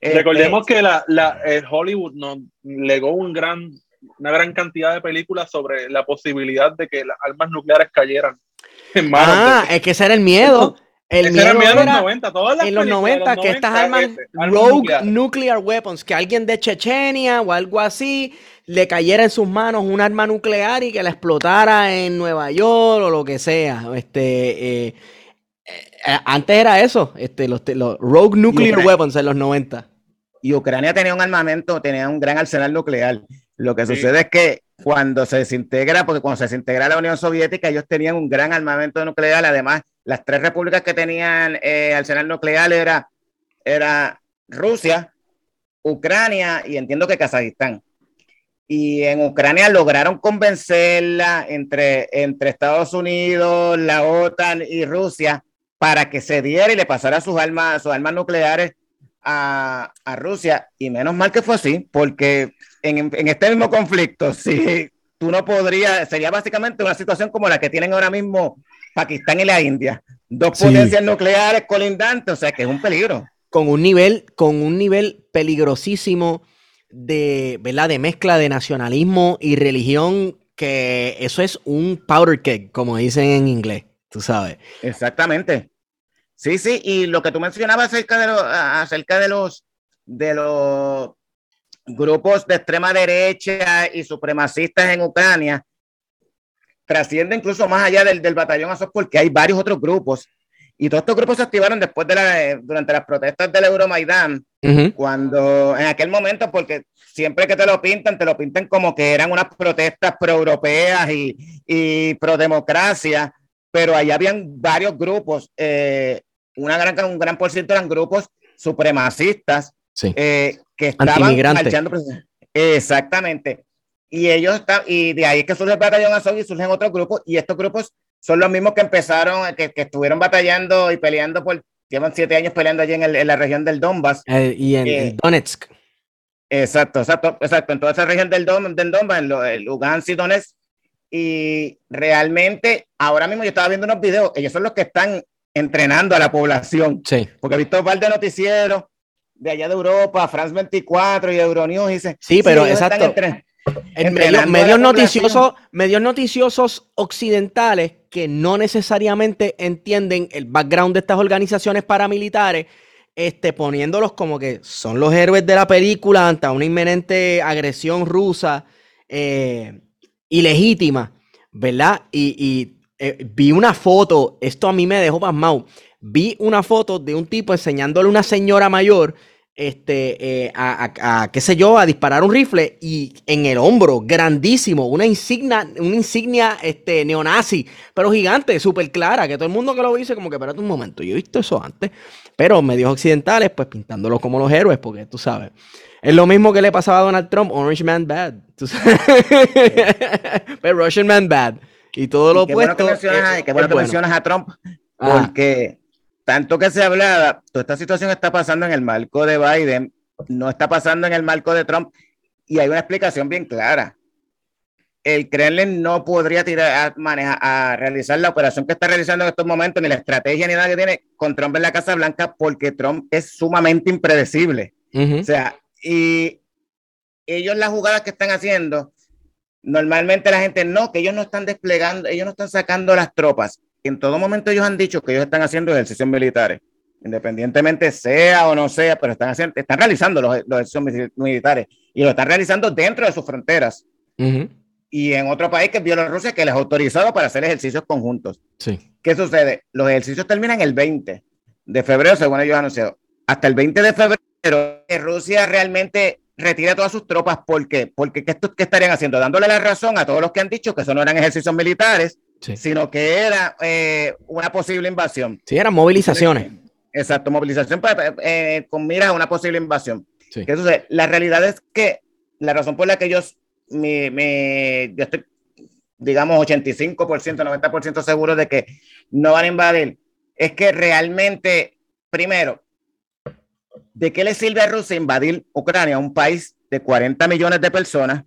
Recordemos este... que la, la, el Hollywood nos legó un gran, una gran cantidad de películas sobre la posibilidad de que las armas nucleares cayeran en manos Ah, de... es que ese era el miedo. El Ese miedo era el miedo era en los 90, todas las en los 90, que estas armas, ese, rogue nuclear. nuclear weapons, que alguien de Chechenia o algo así le cayera en sus manos un arma nuclear y que la explotara en Nueva York o lo que sea. Este, eh, eh, antes era eso, este, los, los rogue nuclear weapons en los 90. Y Ucrania tenía un armamento, tenía un gran arsenal nuclear. Lo que sí. sucede es que cuando se desintegra, porque cuando se desintegra la Unión Soviética, ellos tenían un gran armamento nuclear. Además, las tres repúblicas que tenían eh, arsenal nuclear era, era Rusia, Ucrania y entiendo que Kazajistán y en Ucrania lograron convencerla entre, entre Estados Unidos, la OTAN y Rusia para que se diera y le pasara sus armas, sus armas nucleares a, a Rusia. Y menos mal que fue así, porque en, en, este mismo conflicto, si tú no podrías, sería básicamente una situación como la que tienen ahora mismo Pakistán y la India. Dos sí. potencias nucleares colindantes, o sea que es un peligro. Con un nivel, con un nivel peligrosísimo de, ¿verdad? de mezcla de nacionalismo y religión, que eso es un powder keg, como dicen en inglés, tú sabes. Exactamente. Sí, sí, y lo que tú mencionabas acerca de, acerca de los de los grupos de extrema derecha y supremacistas en Ucrania, trasciende incluso más allá del, del batallón Azov porque hay varios otros grupos y todos estos grupos se activaron después de la, durante las protestas del Euromaidán, cuando en aquel momento, porque siempre que te lo pintan, te lo pintan como que eran unas protestas pro-europeas y, y pro-democracia, pero allá habían varios grupos, eh, una gran, un gran por ciento eran grupos supremacistas eh, que estaban marchando. Exactamente. Y ellos están, y de ahí es que surge el batallón Azov y surgen otros grupos, y estos grupos son los mismos que empezaron, que, que estuvieron batallando y peleando por, llevan siete años peleando allí en, el, en la región del Donbass. Eh, y en, eh, Donetsk. Exacto, exacto, exacto, en toda esa región del, Don, del Donbass, en, lo, Lugansk y Donetsk. Y realmente, ahora mismo yo estaba viendo unos videos, ellos son los que están entrenando a la población. Sí. Porque he visto un par de noticieros de allá de Europa, France 24 y Euronews, dice, sí, pero exacto. Medios, noticiosos, medios noticiosos occidentales que no necesariamente entienden el background de estas organizaciones paramilitares, este, poniéndolos como que son los héroes de la película ante una inminente agresión rusa eh, ilegítima, ¿verdad? Y, eh, vi una foto, esto a mí me dejó pasmado, vi una foto de un tipo enseñándole a una señora mayor este, eh, a, qué sé yo, a disparar un rifle y en el hombro, grandísimo, una insignia, una insignia este, neonazi, pero gigante, súper clara, que todo el mundo que lo dice como que espérate un momento, yo he visto eso antes, pero medios occidentales pues pintándolos como los héroes, porque tú sabes, es lo mismo que le pasaba a Donald Trump, Orange Man Bad, pero Russian Man Bad, y todo lo opuesto. Bueno que mencionas, qué bueno que mencionas a Trump, porque tanto que se hablaba, toda esta situación está pasando en el marco de Biden, no está pasando en el marco de Trump, y hay una explicación bien clara. El Kremlin no podría tirar a, manejar, a realizar la operación que está realizando en estos momentos, ni la estrategia ni nada que tiene con Trump en la Casa Blanca, porque Trump es sumamente impredecible. O sea, y ellos las jugadas que están haciendo, normalmente la gente no, que ellos no están desplegando, ellos no están sacando las tropas en todo momento ellos han dicho que ellos están haciendo ejercicios militares, independientemente sea o no sea, pero están, haciendo, están realizando los, ejercicios militares y lo están realizando dentro de sus fronteras. Y en otro país que es Bielorrusia, que les ha autorizado para hacer ejercicios conjuntos. Sí. ¿Qué sucede? Los ejercicios terminan el 20 de febrero, según ellos han anunciado. Hasta el 20 de febrero, Rusia realmente retira todas sus tropas. ¿Por qué? Porque ¿qué, ¿qué, estarían haciendo? Dándole la razón a todos los que han dicho que eso no eran ejercicios militares, sino que era eh, una posible invasión. Sí, eran movilizaciones. Exacto, movilización para, eh, con miras a una posible invasión. Entonces, la realidad es que la razón por la que yo, me, me, yo estoy, digamos, 85%, 90% seguro de que no van a invadir, es que realmente, primero, ¿de qué le sirve a Rusia invadir Ucrania, un país de 40 millones de personas,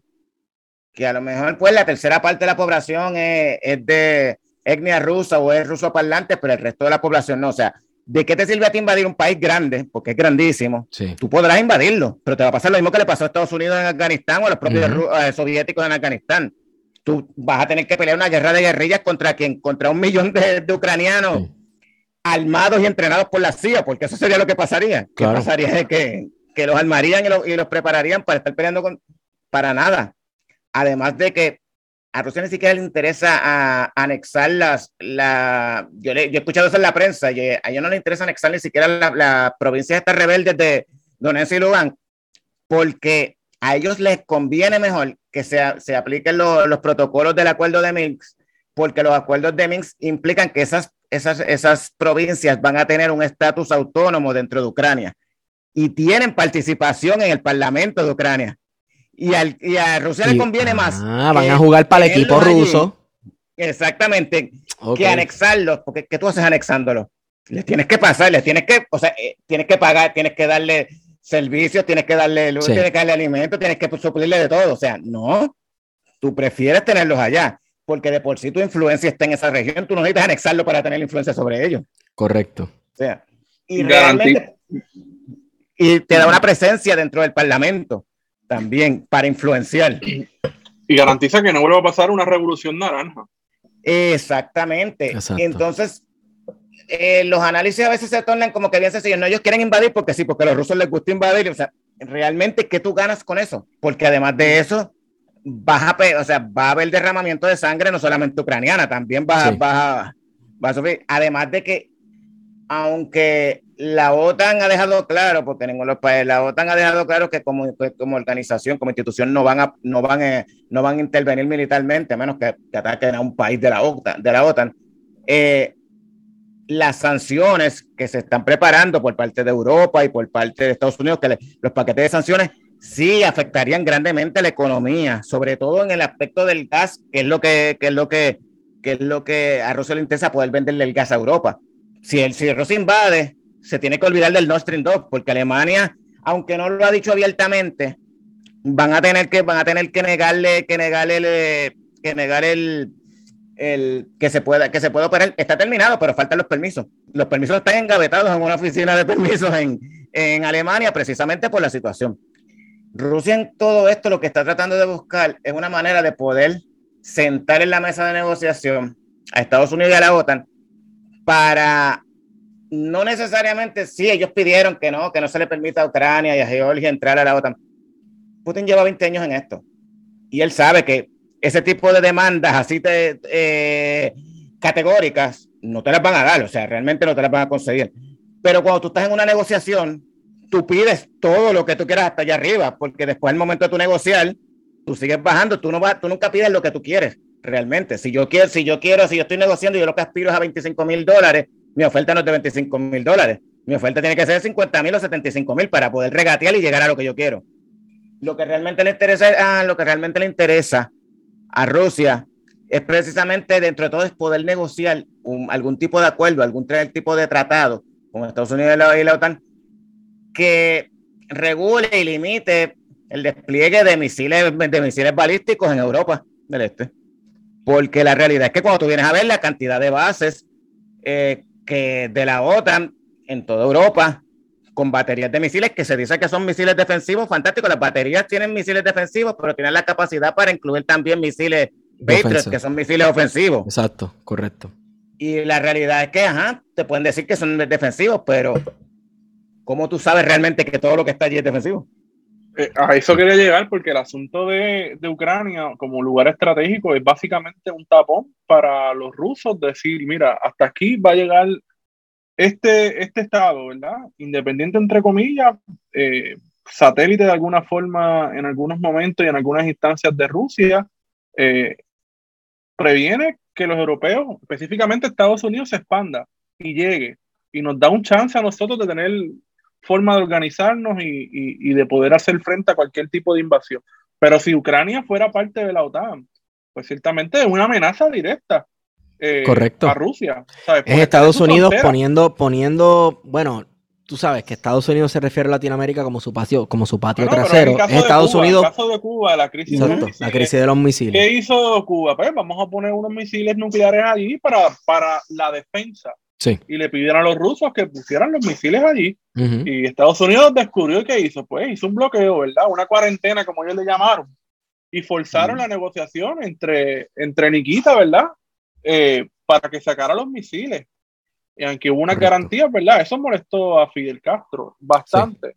que a lo mejor pues la tercera parte de la población es, de etnia rusa o es ruso parlante, pero el resto de la población no. O sea, ¿de qué te sirve a ti invadir un país grande? Porque es grandísimo. Tú podrás invadirlo, pero te va a pasar lo mismo que le pasó a Estados Unidos en Afganistán o a los propios eh, soviéticos en Afganistán. Tú vas a tener que pelear una guerra de guerrillas contra quien, contra un millón de, ucranianos armados y entrenados por la CIA, porque eso sería lo que pasaría. ¿Qué pasaría? Es que, que los armarían y los, y los prepararían para estar peleando con, para nada. Además de que a Rusia ni siquiera le interesa anexar las, la, yo, he escuchado eso en la prensa, y a ellos no les interesa anexar ni siquiera las la provincias estas rebeldes de Donetsk y Lugansk, porque a ellos les conviene mejor que se, se apliquen los protocolos del acuerdo de Minsk, porque los acuerdos de Minsk implican que esas, esas, esas provincias van a tener un estatus autónomo dentro de Ucrania y tienen participación en el Parlamento de Ucrania y, a Rusia le conviene más. Ah, van a jugar para el equipo ruso. Exactamente. Que anexarlos, porque ¿qué tú haces anexándolos? Les tienes que pasar, les tienes que, o sea, eh, tienes que pagar, tienes que darle servicios, tienes que darle luz, tienes que darle alimento, tienes que suplirle de todo. O sea, no, tú prefieres tenerlos allá, porque de por sí tu influencia está en esa región, tú no necesitas anexarlo para tener influencia sobre ellos. Correcto. O sea, y realmente, y te da una presencia dentro del Parlamento también para influenciar. Y garantiza que no vuelva a pasar una revolución naranja. Exactamente. Entonces, eh, los análisis a veces se tornan como que bien sencillos. No, ellos quieren invadir porque sí, porque a los rusos les gusta invadir. O sea, realmente, ¿qué tú ganas con eso? Porque además de eso, va a, o sea, va a haber derramamiento de sangre no solamente ucraniana, también va, va, va a sufrir. Además de que, aunque la OTAN ha dejado claro, porque ninguno de los países, la OTAN ha dejado claro que como, como organización, como institución, no van a, no van a, no van a intervenir militarmente, a menos que, ataquen a un país de la OTAN. De la OTAN. Eh, las sanciones que se están preparando por parte de Europa y por parte de Estados Unidos, que los paquetes de sanciones sí afectarían grandemente la economía, sobre todo en el aspecto del gas, que es lo que, que es lo que, que es lo que a Rusia le interesa poder venderle el gas a Europa. Si, el, si Rusia invade, se tiene que olvidar del Nord Stream 2, porque Alemania, aunque no lo ha dicho abiertamente, van a tener que, van a tener que negarle, que negarle, que negar el, el que se pueda, que se pueda operar. Está terminado, pero faltan los permisos. Los permisos están engavetados en una oficina de permisos en, en Alemania, precisamente por la situación. Rusia en todo esto lo que está tratando de buscar es una manera de poder sentar en la mesa de negociación a Estados Unidos y a la OTAN para no necesariamente, sí, ellos pidieron que no, que no se le permita a Ucrania y a Georgia entrar a la OTAN. Putin lleva 20 años en esto y él sabe que ese tipo de demandas así eh, categóricas no te las van a dar, o sea, realmente no te las van a conseguir. Pero cuando tú estás en una negociación, tú pides todo lo que tú quieras hasta allá arriba, porque después, el momento de tu negociar, tú sigues bajando, tú, no vas, tú nunca pides lo que tú quieres, realmente. Si yo quiero, si yo quiero, si yo estoy negociando y yo lo que aspiro es a 25 mil dólares, mi oferta no es de 25 mil dólares. Mi oferta tiene que ser de 50 mil o 75 mil para poder regatear y llegar a lo que yo quiero. Lo que realmente le interesa, ah, lo que realmente le interesa a Rusia es precisamente dentro de todo es poder negociar algún tipo de acuerdo, algún tipo de tratado con Estados Unidos y la, OTAN que regule y limite el despliegue de misiles, de misiles balísticos en Europa del Este. Porque la realidad es que cuando tú vienes a ver la cantidad de bases eh, que de la OTAN en toda Europa con baterías de misiles que se dice que son misiles defensivos, fantástico. Las baterías tienen misiles defensivos, pero tienen la capacidad para incluir también misiles Patriot, que son misiles ofensivos. Exacto, correcto. Y la realidad es que, ajá, te pueden decir que son defensivos, pero ¿cómo tú sabes realmente que todo lo que está allí es defensivo? Eh, a eso quería llegar porque el asunto de, de, Ucrania como lugar estratégico es básicamente un tapón para los rusos decir, mira, hasta aquí va a llegar este, este estado, ¿verdad? Independiente entre comillas, eh, satélite de alguna forma en algunos momentos y en algunas instancias de Rusia, eh, previene que los europeos, específicamente Estados Unidos, se expanda y llegue y nos da un chance a nosotros de tener forma de organizarnos y, de poder hacer frente a cualquier tipo de invasión. Pero si Ucrania fuera parte de la OTAN, pues ciertamente es una amenaza directa eh, Correcto. a Rusia. Es Estados Unidos poniendo, poniendo, bueno, tú sabes que Estados Unidos se refiere a Latinoamérica como su patio, como su patio trasero. Es Estados Unidos. En el caso de Cuba, la crisis, de los la crisis de los misiles. ¿Qué hizo Cuba? Pues vamos a poner unos misiles nucleares allí para, para la defensa. Sí. Y le pidieron a los rusos que pusieran los misiles allí. Y Estados Unidos descubrió qué hizo. Pues hizo un bloqueo, ¿verdad? Una cuarentena, como ellos le llamaron. Y forzaron la negociación entre, entre Nikita, ¿verdad? Eh, para que sacara los misiles. Y aunque hubo una garantía, ¿verdad? Eso molestó a Fidel Castro bastante.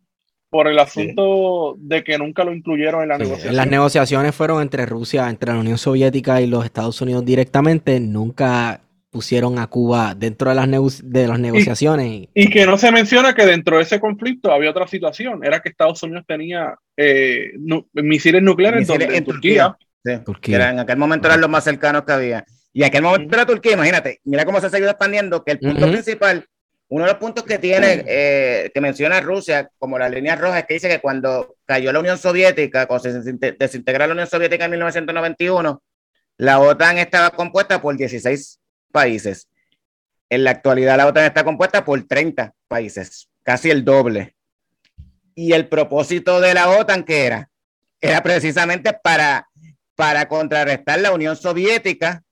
Por el asunto de que nunca lo incluyeron en la negociación. Las negociaciones fueron entre Rusia, entre la Unión Soviética y los Estados Unidos directamente. Nunca pusieron a Cuba dentro de las, de las negociaciones. Y, que no se menciona que dentro de ese conflicto había otra situación. Era que Estados Unidos tenía eh, misiles nucleares en, Turquía. Turquía. en aquel momento eran los más cercanos que había. Y aquel momento era Turquía, imagínate, mira cómo se ha seguido expandiendo, que el punto principal, uno de los puntos que tiene, eh, que menciona Rusia como las líneas rojas, es que dice que cuando cayó la Unión Soviética, cuando se desintegró la Unión Soviética en 1991, la OTAN estaba compuesta por 16 países. En la actualidad la OTAN está compuesta por 30 países, casi el doble. Y el propósito de la OTAN, ¿qué era? Era precisamente para, para contrarrestar la Unión Soviética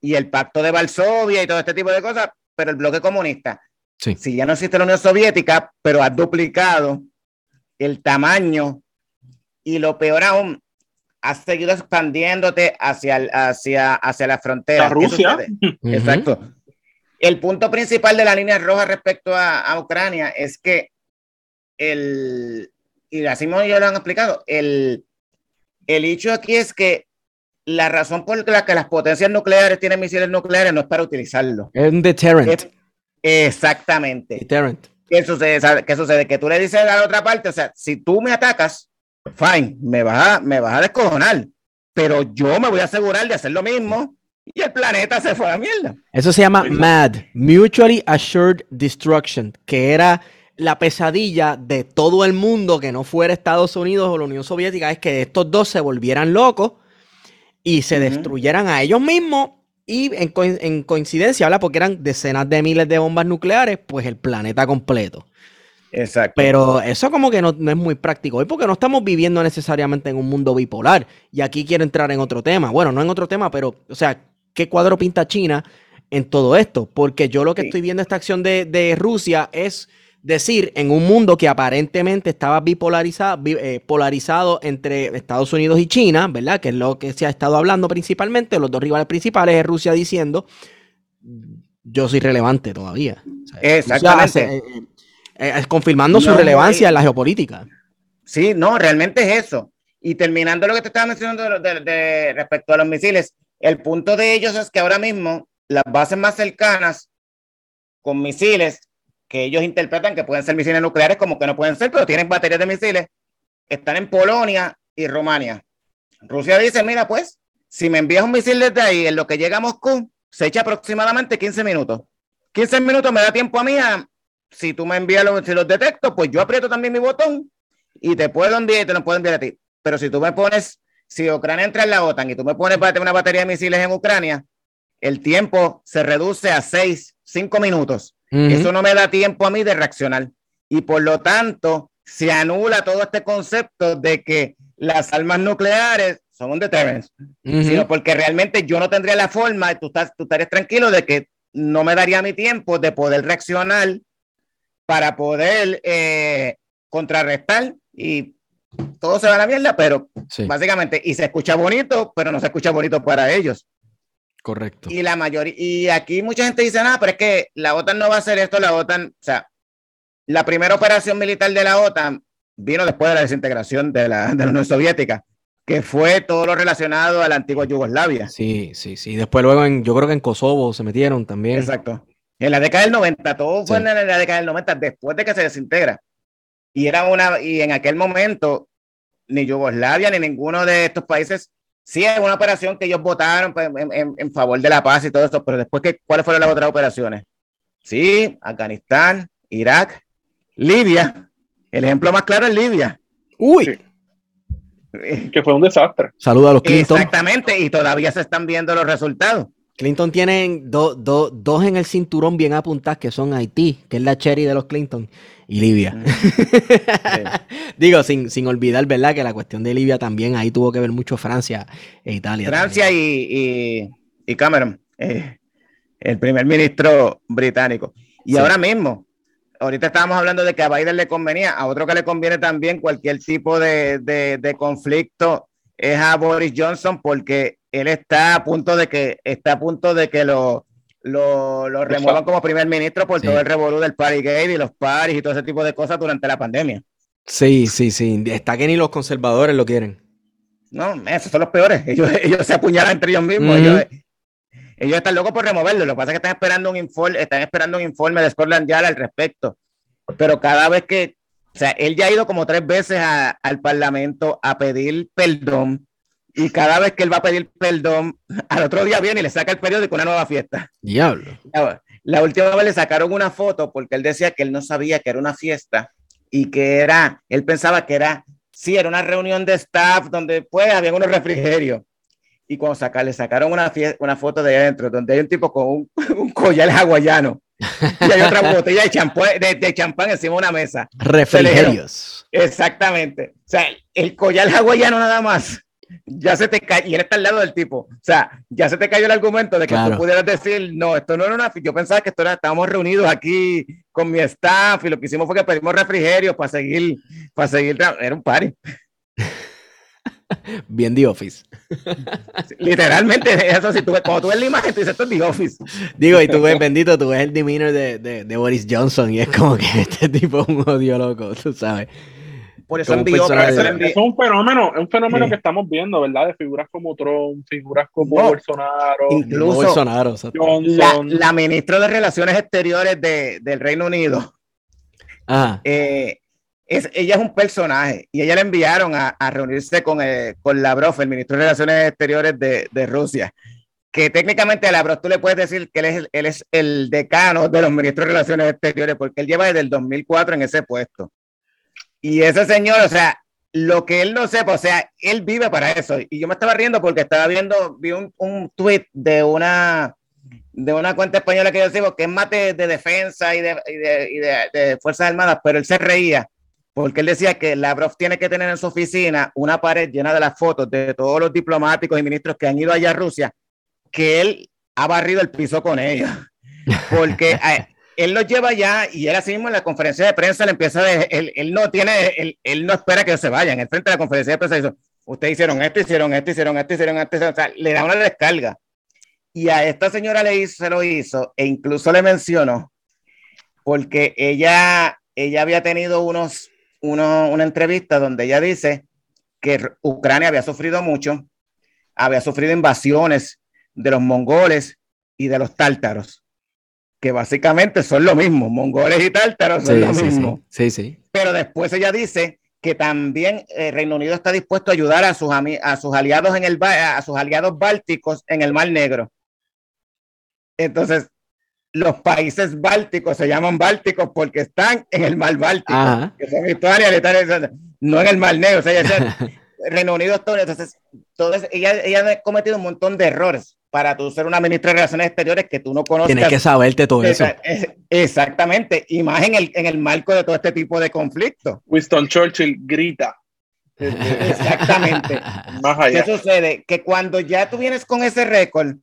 y el pacto de Varsovia y todo este tipo de cosas, pero el bloque comunista. Si ya no existe la Unión Soviética, pero ha duplicado el tamaño y lo peor aún, ha seguido expandiéndote hacia, hacia, hacia la frontera. Rusia. Exacto. El punto principal de la línea roja respecto a, Ucrania es que el, y así mismo ya lo han explicado, el, el hecho aquí es que la razón por la que las potencias nucleares tienen misiles nucleares no es para utilizarlo. Es un deterrent. Es- exactamente. Deterrent. ¿Qué sucede? ¿Qué sucede? Que tú le dices a la otra parte, o sea, si tú me atacas, fine, me vas a, me vas a descojonar, pero yo me voy a asegurar de hacer lo mismo y el planeta se fue a la mierda. Eso se llama MAD, Mutually Assured Destruction, que era la pesadilla de todo el mundo que no fuera Estados Unidos o la Unión Soviética, es que estos dos se volvieran locos y se destruyeran a ellos mismos y en, co- en coincidencia, ¿verdad? Porque eran decenas de miles de bombas nucleares, pues el planeta completo. Exacto. Pero eso como que no, no es muy práctico hoy porque no estamos viviendo necesariamente en un mundo bipolar. Y aquí quiero entrar en otro tema. Bueno, no en otro tema, pero, o sea, ¿qué cuadro pinta China en todo esto? Porque yo lo que Sí. estoy viendo esta acción de, de Rusia es decir, en un mundo que aparentemente estaba bipolarizado, bi- eh, polarizado entre Estados Unidos y China, ¿verdad? Que es lo que se ha estado hablando principalmente, los dos rivales principales es Rusia diciendo, yo soy relevante todavía. O sea, Rusia Exactamente. hace- eh, eh, eh, confirmando su relevancia y- en la geopolítica. Sí, no, realmente es eso. Y terminando lo que te estaba mencionando de, de- de- respecto a los misiles, el punto de ellos es que ahora mismo las bases más cercanas con misiles que ellos interpretan que pueden ser misiles nucleares como que no pueden ser, pero tienen baterías de misiles, están en Polonia y Rumania. Rusia dice, mira pues, si me envías un misil desde ahí, en lo que llega a Moscú, se echa aproximadamente 15 minutos. 15 minutos me da tiempo a mí a, si tú me envías los, si los detecto, pues yo aprieto también mi botón y te puedo enviar y te lo puedo enviar a ti. Pero si tú me pones, si Ucrania entra en la OTAN y tú me pones bate- una batería de misiles en Ucrania, el tiempo se reduce a 6, 5 minutos. Ujú. Eso no me da tiempo a mí de reaccionar. Y por lo tanto, se anula todo este concepto de que las armas nucleares son un deterrence, Ujú. sino porque realmente yo no tendría la forma, tú, estás, tú estarías tranquilo de que no me daría mi tiempo de poder reaccionar para poder eh, contrarrestar y todo se va a la mierda, pero Sí, básicamente, y se escucha bonito, pero no se escucha bonito para ellos. correcto. Y la mayoría, y aquí mucha gente dice, nada, pero es que la OTAN no va a hacer esto, la OTAN, o sea, la primera operación militar de la OTAN vino después de la desintegración de la, de la Unión Soviética, que fue todo lo relacionado a la antigua Yugoslavia. Sí, sí, sí. Después luego en, yo creo que en Kosovo se metieron también. Exacto. En la década del 90, todo fue Sí. en la década del 90, después de que se desintegra. Y era una, y en aquel momento, ni Yugoslavia ni ninguno de estos países, sí es una operación que ellos votaron pues, en, en- en favor de la paz y todo eso, pero después, que, ¿cuáles fueron las otras operaciones? Sí, Afganistán, Irak, Libia. El ejemplo más claro es Libia. Uy, Sí. Que fue un desastre. saluda a los Clinton. Exactamente, y todavía se están viendo los resultados. Clinton tienen do- do- dos en el cinturón bien apuntadas que son Haití, que es la cherry de los Clinton, y Libia. Digo, sin, sin olvidar, ¿verdad? Que la cuestión de Libia también ahí tuvo que ver mucho Francia e Italia. Francia y, y, y Cameron, eh, el primer ministro británico. Y Sí. ahora mismo, ahorita estábamos hablando de que a Biden le convenía, a otro que le conviene también cualquier tipo de, de- de conflicto es a Boris Johnson porque él está a punto de que está a punto de que lo, lo, lo remuevan como primer ministro por Sí. todo el revolú del Partygate y los paris y todo ese tipo de cosas durante la pandemia. Sí, sí, sí. Está que ni los conservadores lo quieren. No, esos son los peores. Ellos, ellos se apuñalan entre ellos mismos. Ellos, ellos están locos por removerlo. Lo que pasa es que están esperando un informe, están esperando un informe de Scotland Yard al respecto. Pero cada vez que, o sea, él ya ha ido como tres veces a- al Parlamento a pedir perdón. Y cada vez que él va a pedir perdón, al otro día viene y le saca el periódico una nueva fiesta. Diablo. La, la última vez le sacaron una foto porque él decía que él no sabía que era una fiesta y que era, él pensaba que era, sí, era una reunión de staff donde pues había unos refrigerios. Y cuando saca, le sacaron una, fie- una foto de adentro donde hay un tipo con un, un collar hawaiano y hay otra botella de champán, de, de champán encima de una mesa. Refrigerios. Exactamente. O sea, el collar hawaiano nada más. Ya se te cae, y él está al lado del tipo. O sea, ya se te cayó el argumento de que Claro. tú pudieras decir, no, esto no era una. Yo pensaba que esto era, estábamos reunidos aquí con mi staff y lo que hicimos fue que pedimos refrigerios para seguir, para seguir. Era un party. Bien The Office. Literalmente, eso si tú ves, cuando tú ves la imagen, tú dices, esto es The Office. Digo, y tú ves, bendito, tú ves el demeanor de, de, de Boris Johnson y es como que este tipo es un odio loco, tú sabes. Por eso envió, por eso es un fenómeno, es un fenómeno Sí. que estamos viendo, ¿verdad? De figuras como Trump, figuras como No. Bolsonaro, Incluso- Bolsonaro, la, la ministra de Relaciones Exteriores de- del Reino Unido, Ajá. eh, es, ella es un personaje y ella le enviaron a, a reunirse con, eh, con Lavrov, el ministro de Relaciones Exteriores de, de Rusia. Que técnicamente a Lavrov tú le puedes decir que él es, el- él es el decano de los ministros de Relaciones Exteriores porque él lleva desde el 2004 en ese puesto. Y ese señor, o sea, lo que él no sepa, o sea, él vive para eso. Y yo me estaba riendo porque estaba viendo, vi un, un tweet de una, de una cuenta española que yo sigo, que es más de, de defensa y, de, y, de, y de- de Fuerzas Armadas, pero él se reía porque él decía que Lavrov tiene que tener en su oficina una pared llena de las fotos de todos los diplomáticos y ministros que han ido allá a Rusia, que él ha barrido el piso con ellos. Porque eh, él los lleva allá y él así mismo en la conferencia de prensa le empieza a... Él, él no tiene, él, él no espera que se vayan. En frente de la conferencia de prensa dice, ustedes hicieron esto, hicieron esto, hicieron esto, hicieron esto, hicieron esto". O sea, le da una descarga. Y a esta señora le hizo, se lo hizo e incluso le mencionó porque ella, ella había tenido unos, uno- una entrevista donde ella dice que Ucrania había sufrido mucho, había sufrido invasiones de los mongoles y de los tártaros, que básicamente son lo mismo, mongoles y tártaros son Sí, lo sí, mismo. sí, sí. Pero después ella dice que también el Reino Unido está dispuesto a ayudar a sus, a sus aliados en el a sus aliados bálticos en el Mar Negro. Entonces, los países bálticos se llaman bálticos porque están en el Mar Báltico, Ajá. que son Italia, Letonia, no en el Mar Negro. O sea, Reino Unido entonces todo eso- ella, ella ha cometido un montón de errores para tú ser una ministra de Relaciones Exteriores que tú no conozcas. Tienes que saberte todo eso. Exactamente, y más en el, en el marco de todo este tipo de conflictos. Winston Churchill grita. Exactamente. más ¿Qué allá. sucede? Que cuando ya tú vienes con ese récord,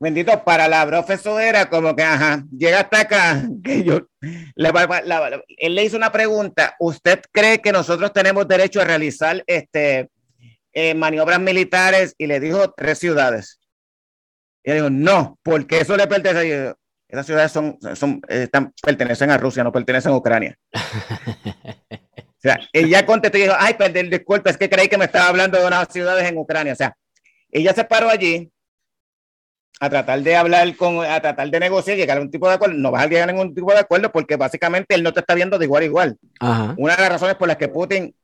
bendito, para la profe eso era como que, ajá, llega hasta acá, que yo, la- la- la- él le hizo una pregunta, ¿usted cree que nosotros tenemos derecho a realizar este, eh, maniobras militares? Y le dijo tres ciudades. Y él dijo, no, porque eso le pertenece. Esas ciudades son, son, eh, están, pertenecen a Rusia, no pertenecen a Ucrania. O sea, ella contestó y dijo, ay, perdón, disculpe, es que creí que me estaba hablando de unas ciudades en Ucrania. O sea, ella se paró allí a tratar de hablar con, a tratar de negociar, llegar a un tipo de acuerdo. No vas a llegar a ningún tipo de acuerdo porque básicamente él no te está viendo de igual a igual. Ajá. Una de las razones por las que Putin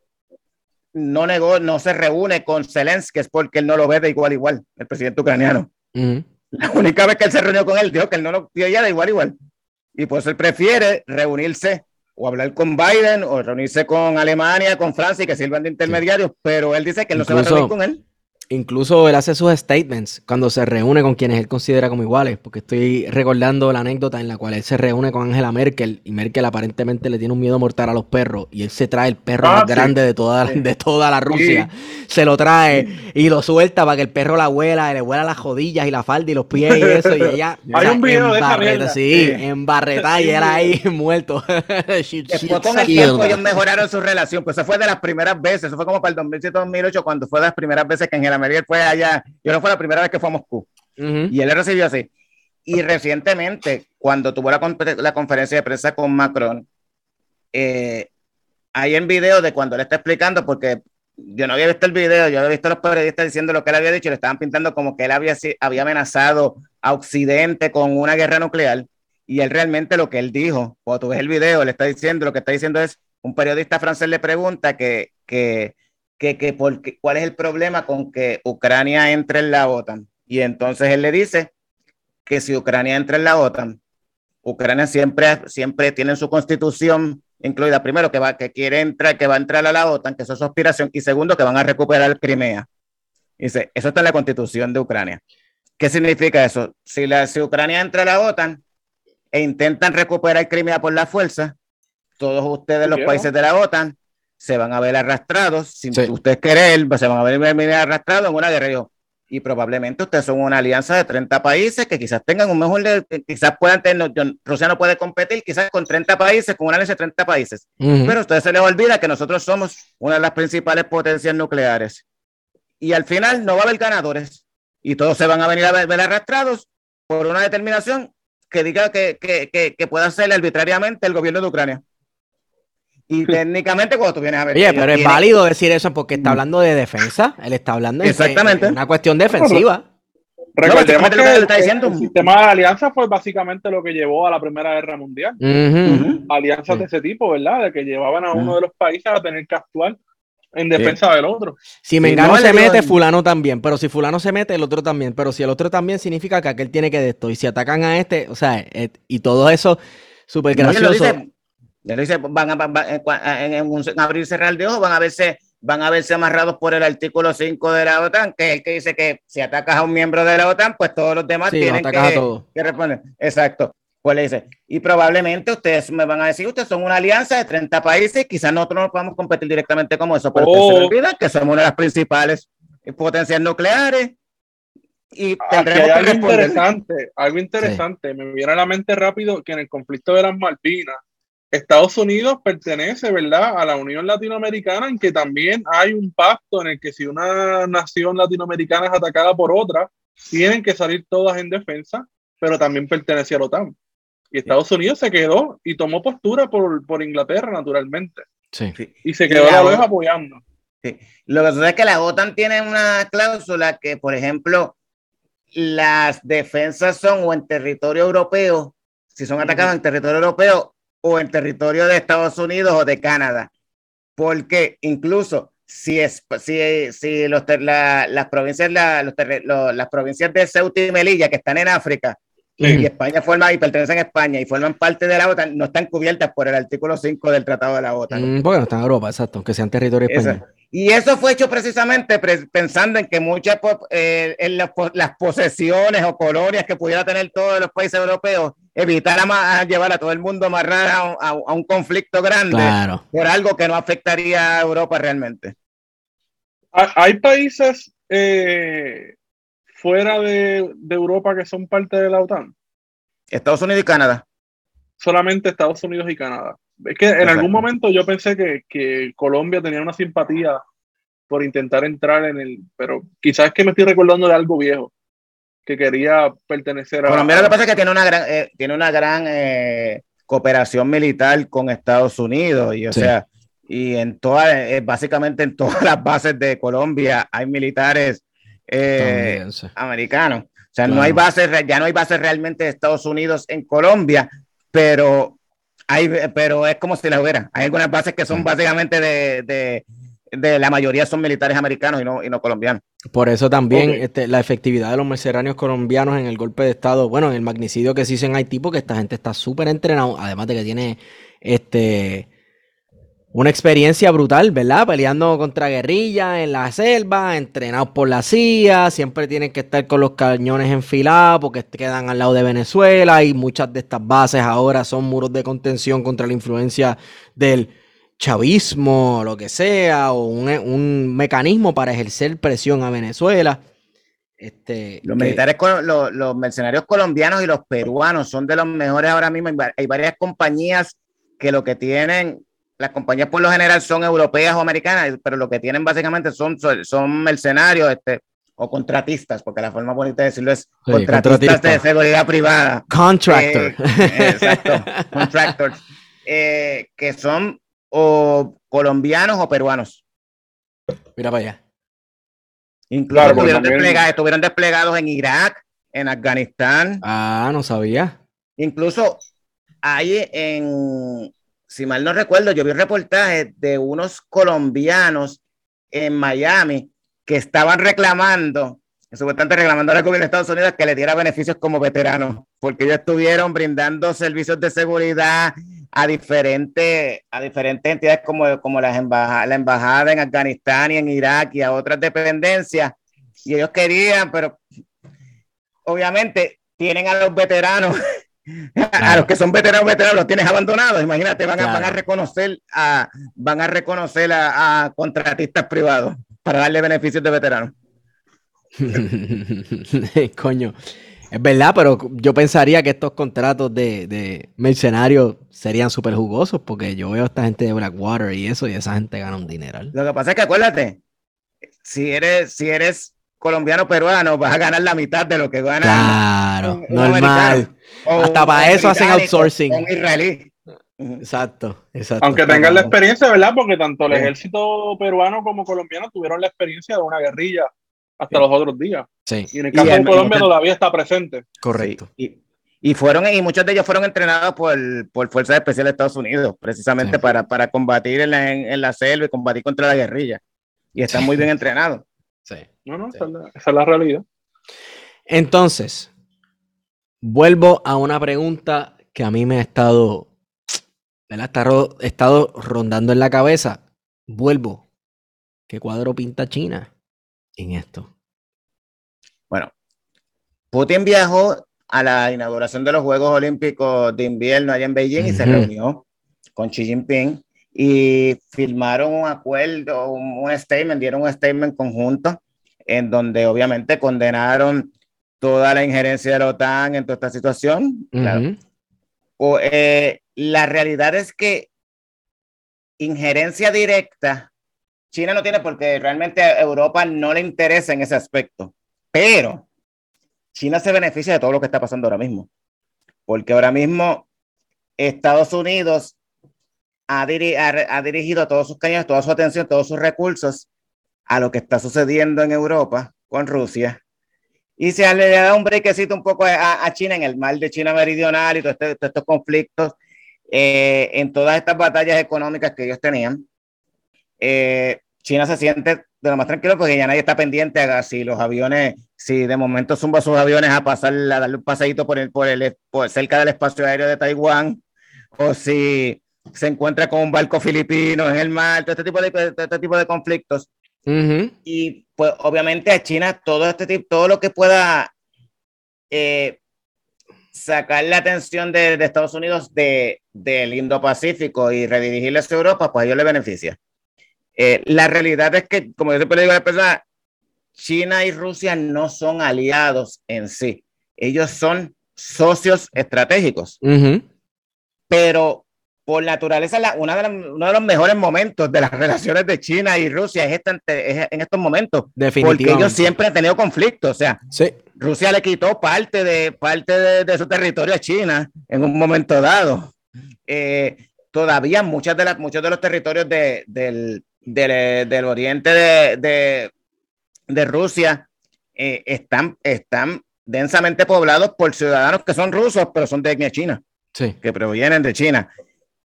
no negó, no se reúne con Zelensky es porque él no lo ve de igual a igual, el presidente ucraniano. Ujú. La única vez que él se reunió con él, dijo que él no lo vio ya de igual a igual. Y por eso él prefiere reunirse o hablar con Biden o reunirse con Alemania, con Francia y que sirvan de intermediarios, pero él dice que él no se va a reunir con él. Incluso él hace sus statements cuando se reúne con quienes él considera como iguales, porque estoy recordando la anécdota en la cual él se reúne con Angela Merkel y Merkel aparentemente le tiene un miedo mortal a los perros y él se trae el perro Ah, más sí. grande de toda, de toda la Rusia, se lo trae y lo suelta para que el perro la huela, y le huela las rodillas y la falda y los pies y eso y ella Hay un video de esa embarreta- mierda. sí, y él ahí muerto. She- Después con el tiempo ellos mejoraron su relación, pues eso fue de las primeras veces, eso fue como para el 2007-2008 cuando fue de las primeras veces que Angela Merkel fue allá, yo no fue la primera vez que fue a Moscú. Ujú. Y él le recibió así. Y recientemente, cuando tuvo la, la conferencia de prensa con Macron, eh, hay en video de cuando él está explicando, porque yo no había visto el video, yo había visto a los periodistas diciendo lo que él había dicho, y le estaban pintando como que él había, había amenazado a Occidente con una guerra nuclear. Y él realmente lo que él dijo, cuando tú ves el video, él está diciendo, lo que está diciendo es, un periodista francés le pregunta que, que, que, que por qué- cuál es el problema con que Ucrania entre en la OTAN. Y entonces él le dice que si Ucrania entra en la OTAN, Ucrania siempre, siempre tiene su constitución incluida, primero, que, va, que quiere entrar, que va a entrar a la OTAN, que eso es su aspiración, y segundo, que van a recuperar Crimea. Dice, eso está en la constitución de Ucrania. ¿Qué significa eso? Si, la, si Ucrania entra a la OTAN e intentan recuperar Crimea por la fuerza, todos ustedes, los países de la OTAN, se van a ver arrastrados, sin Sí. ustedes querer, se van a ver, arrastrados en una guerra. Y probablemente ustedes son una alianza de 30 países que quizás tengan un mejor, quizás puedan tener, Rusia no puede competir quizás con 30 países, con una alianza de 30 países, pero a ustedes se les olvida que nosotros somos una de las principales potencias nucleares. Y al final no va a haber ganadores y todos se van a venir a ver, ver arrastrados por una determinación que diga que, que, que, que pueda hacer arbitrariamente el gobierno de Ucrania. Y técnicamente cuando tú vienes a ver... Oye, pero es tienen- válido decir eso porque está hablando de defensa. Él está hablando de Exactamente. una cuestión defensiva. Recordemos lo que que el, está diciendo. el sistema de alianza fue básicamente lo que llevó a la Primera Guerra Mundial. Alianzas de ese tipo, ¿verdad? De que llevaban a uno de los países a tener que actuar en defensa del otro. Si Mengano no, se mete, fulano también. Pero si fulano se mete, el otro también. Pero si el otro también, significa que aquel tiene que de esto. Y si atacan a este, o sea, y todo eso, súper No, gracioso. Dice, van a, van- en, cua- en- un abrir y cerrar de ojos, van a verse, van a verse amarrados por el artículo 5 de la OTAN, que es el que dice que si atacas a un miembro de la OTAN, pues todos los demás Sí, tienen atacas a que, todos. que responder. Exacto. Pues le dice, y probablemente ustedes me van a decir, ustedes son una alianza de 30 países, quizás nosotros no podamos competir directamente como eso, pero ustedes se Oh. les olvida que somos una de las principales potencias nucleares y Aquí tendremos hay que algo responder. interesante, algo interesante. Me viene a la mente rápido que en el conflicto de las Malvinas, Estados Unidos pertenece, ¿verdad?, a la Unión Latinoamericana, en que también hay un pacto en el que si una nación latinoamericana es atacada por otra, tienen que salir todas en defensa, pero también pertenece a la OTAN. Y Estados Unidos se quedó y tomó postura por, por Inglaterra, naturalmente. Sí. Y se Y quedó a la vez apoyando. Lo que sucede es que la OTAN tiene una cláusula que, por ejemplo, las defensas son o en territorio europeo, si son atacados en territorio europeo o en territorio de Estados Unidos o de Canadá. Porque incluso si, es, si, si los, las, provincias, la- las provincias de Ceuta y Melilla que están en África y España forma y pertenecen a España y forman parte de la OTAN, no están cubiertas por el artículo 5 del Tratado de la OTAN. Mm, porque no está en Europa, exacto, aunque sean territorio español. Y eso fue hecho precisamente pre- pensando en que muchas po- eh, en las, po- las posesiones o colonias que pudiera tener todos los países europeos, evitar a llevar a todo el mundo a amarrar a, un- a un- a un conflicto grande Claro. por algo que no afectaría a Europa realmente. Ha- Hay países eh, fuera de, de Europa que son parte de la OTAN. Estados Unidos y Canadá. solamente Estados Unidos y Canadá. Es que en Exacto. algún momento yo pensé que, que Colombia tenía una simpatía por intentar entrar en el, pero quizás es que me estoy recordando de algo viejo, que quería pertenecer a... Colombia lo que pasa es que tiene una gran, eh, tiene una gran eh, cooperación militar con Estados Unidos y o Sí. sea, y en todas, eh, básicamente en todas las bases de Colombia hay militares eh, americanos. O sea, no hay bases, ya no hay bases realmente de Estados Unidos en Colombia, pero hay, pero es como si las hubiera. Hay algunas bases que son Sí. básicamente de, de, de la mayoría son militares americanos y no, y no colombianos. Por eso también este, la efectividad de los mercenarios colombianos en el golpe de Estado, bueno, en el magnicidio que se hizo en Haití, porque esta gente está súper entrenada, además de que tiene este una experiencia brutal, ¿verdad? Peleando contra guerrillas en la selva, entrenados por la CIA, siempre tienen que estar con los cañones enfilados porque quedan al lado de Venezuela y muchas de estas bases ahora son muros de contención contra la influencia del chavismo, lo que sea, o un, un mecanismo para ejercer presión a Venezuela. Este, Los que- militares, los, los mercenarios colombianos y los peruanos son de los mejores ahora mismo. Hay varias compañías que lo que tienen, las compañías por lo general son europeas o americanas, pero lo que tienen básicamente son, son, mercenarios este, o contratistas, porque la forma bonita de decirlo es Sí, contratistas contratista. de seguridad privada. Contractor. Eh, exacto, contractors, eh, que son o colombianos o peruanos. Mira para allá. Incluso Claro, porque estuvieron, también- desplegados, estuvieron desplegados en Irak, en Afganistán. Ah, no sabía. Incluso hay en, si mal no recuerdo, yo vi un reportaje de unos colombianos en Miami que estaban reclamando, supuestamente reclamando al gobierno de Estados Unidos que le diera beneficios como veteranos, porque ellos estuvieron brindando servicios de seguridad a diferentes, a diferentes entidades como, como las embaja- la embajada en Afganistán y en Irak y a otras dependencias, y ellos querían, pero obviamente tienen a los veteranos a los que son veteranos, veteranos, los tienes abandonados. Imagínate, van a, van a reconocer a, van a reconocer a, a contratistas privados para darle beneficios de veteranos. Coño. Es verdad, pero yo pensaría que estos contratos de, de mercenarios serían súper jugosos porque yo veo a esta gente de Blackwater y eso y esa gente gana un dineral. Lo que pasa es que acuérdate, si eres, si eres colombiano peruano, vas a ganar la mitad de lo que gana Claro, un- un normal. americano o Hasta para eso hacen outsourcing. Un israelí. Exacto, exacto. Aunque tengan la experiencia, ¿verdad? Porque tanto el ejército peruano como colombiano tuvieron la experiencia de una guerrilla hasta los otros días. Sí. Y en el caso de Colombia todavía está presente. Correcto. Y, y, fueron, y muchos de ellos fueron entrenados por, por Fuerzas Especiales de Estados Unidos, precisamente para, para combatir en la, en, la selva y combatir contra la guerrilla. Y están muy bien entrenados. Sí. No, no, esa es, la, esa es la realidad. Entonces, vuelvo a una pregunta que a mí me ha estado, ¿verdad? He estado rondando en la cabeza. Vuelvo. ¿Qué cuadro pinta China en esto? Bueno, Putin viajó a la inauguración de los Juegos Olímpicos de invierno allá en Beijing y se reunió con Xi Jinping y firmaron un acuerdo, un, un, statement, dieron un statement conjunto en donde obviamente condenaron toda la injerencia de la OTAN en toda esta situación. claro. o, eh, la realidad es que injerencia directa, China no tiene porque realmente a Europa no le interesa en ese aspecto, pero China se beneficia de todo lo que está pasando ahora mismo, porque ahora mismo Estados Unidos ha, diri ha, ha dirigido todos sus cañones, toda su atención, todos sus recursos a lo que está sucediendo en Europa con Rusia y se le da un brequecito un poco a, a, China en el mar de China Meridional y todos este, todo estos conflictos, eh, en todas estas batallas económicas que ellos tenían. Eh, China se siente de lo más tranquilo porque ya nadie está pendiente a si los aviones, si de momento zumba sus aviones a pasar, a darle un pasadito por el, por el, por cerca del espacio aéreo de Taiwán, o si se encuentra con un barco filipino en el mar, todo este tipo de, todo este tipo de conflictos. Uh -huh. Y pues obviamente a China todo este tipo, todo lo que pueda eh, sacar la atención de, de Estados Unidos de, del Indo-Pacífico y redirigirle hacia Europa, pues a ellos les beneficia. Eh, la realidad es que, como yo siempre le digo a la persona, China y Rusia no son aliados en sí. Ellos son socios estratégicos. Uh -huh. Pero por naturaleza, la, una de la, uno de los mejores momentos de las relaciones de China y Rusia es, esta, es en estos momentos. Porque ellos siempre han tenido conflictos. O sea, sí. Rusia le quitó parte de, parte de, de, su territorio a China en un momento dado. Eh, todavía muchas de las, muchos de los territorios de, del, del, del, oriente de, de Rusia eh, están, están densamente poblados por ciudadanos que son rusos, pero son de etnia china. Sí. Que provienen de China.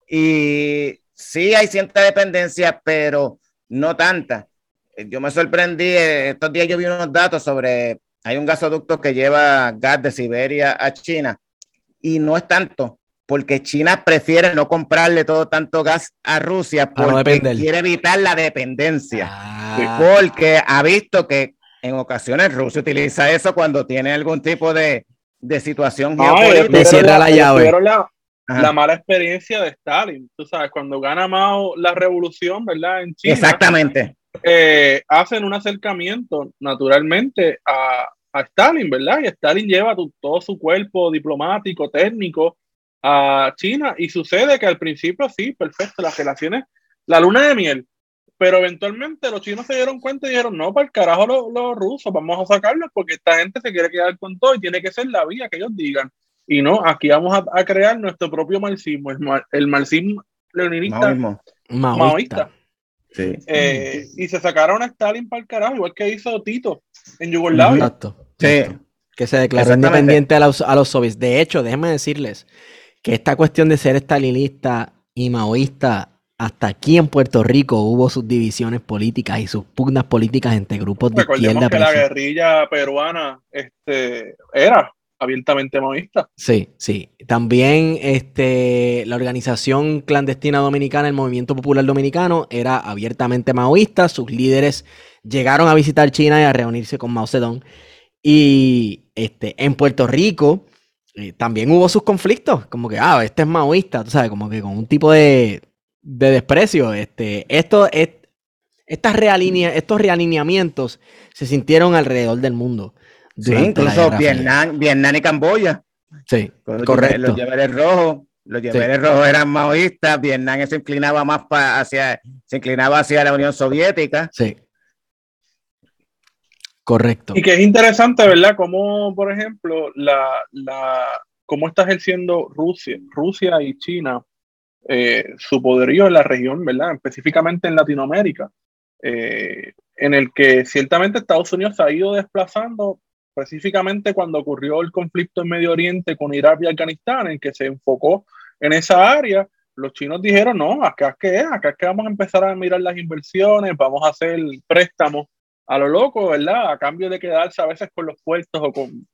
Y sí hay cierta dependencia, pero no tanta. Yo me sorprendí, estos días yo vi unos datos sobre, hay un gasoducto que lleva gas de Siberia a China y no es tanto, porque China prefiere no comprarle todo tanto gas a Rusia porque no quiere evitar la dependencia. Ah. Porque ha visto que en ocasiones Rusia utiliza eso cuando tiene algún tipo de, de situación ah, geopolítica. cierra la llave. La, Ajá. la mala experiencia de Stalin. Tú sabes, cuando gana Mao la revolución, ¿verdad? En China. Exactamente. Eh, hacen un acercamiento naturalmente a, a, Stalin, ¿verdad? Y Stalin lleva tu, todo su cuerpo diplomático, técnico a China. Y sucede que al principio sí, perfecto, las relaciones, la luna de miel. Pero eventualmente los chinos se dieron cuenta y dijeron, no, para el carajo los, los rusos, vamos a sacarlos porque esta gente se quiere quedar con todo y tiene que ser la vía que ellos digan. Y no, aquí vamos a, a crear nuestro propio marxismo, el, mar, el marxismo leninista Maoismo. maoísta. maoísta. Sí. Eh, y se sacaron a Stalin para el carajo, igual que hizo Tito en Yugoslavia. Exacto. Sí. Que se declaró independiente a los, a los soviets. De hecho, déjenme decirles que esta cuestión de ser stalinista y maoísta, hasta aquí en Puerto Rico hubo sus divisiones políticas y sus pugnas políticas entre grupos de Recordemos izquierda. que la guerrilla peruana este, era abiertamente maoísta. Sí, sí. También este, la organización clandestina dominicana, el Movimiento Popular Dominicano, era abiertamente maoísta. Sus líderes llegaron a visitar China y a reunirse con Mao Zedong. Y este, en Puerto Rico eh, también hubo sus conflictos, como que, ah, este es maoísta, tú sabes, como que con un tipo de, de desprecio. Este, esto, es, estas realinea, estos realineamientos se sintieron alrededor del mundo. Sí, incluso Vietnam, Vietnam y Camboya. Sí, correcto. Los llaveres rojos, los llaveres sí. rojos eran maoístas, Vietnam se inclinaba más pa hacia, se inclinaba hacia la Unión Soviética. Sí. Correcto. Y que es interesante, ¿verdad? Como, por ejemplo, la, la, cómo está ejerciendo Rusia, Rusia y China eh, su poderío en la región, ¿verdad? Específicamente en Latinoamérica, eh, en el que ciertamente Estados Unidos se ha ido desplazando específicamente cuando ocurrió el conflicto en Medio Oriente con Irak y Afganistán, en que se enfocó en esa área, los chinos dijeron, no, acá es que es, acá es que vamos a empezar a mirar las inversiones, vamos a hacer préstamos a lo loco, ¿verdad? A cambio de quedarse a veces con los puertos o con,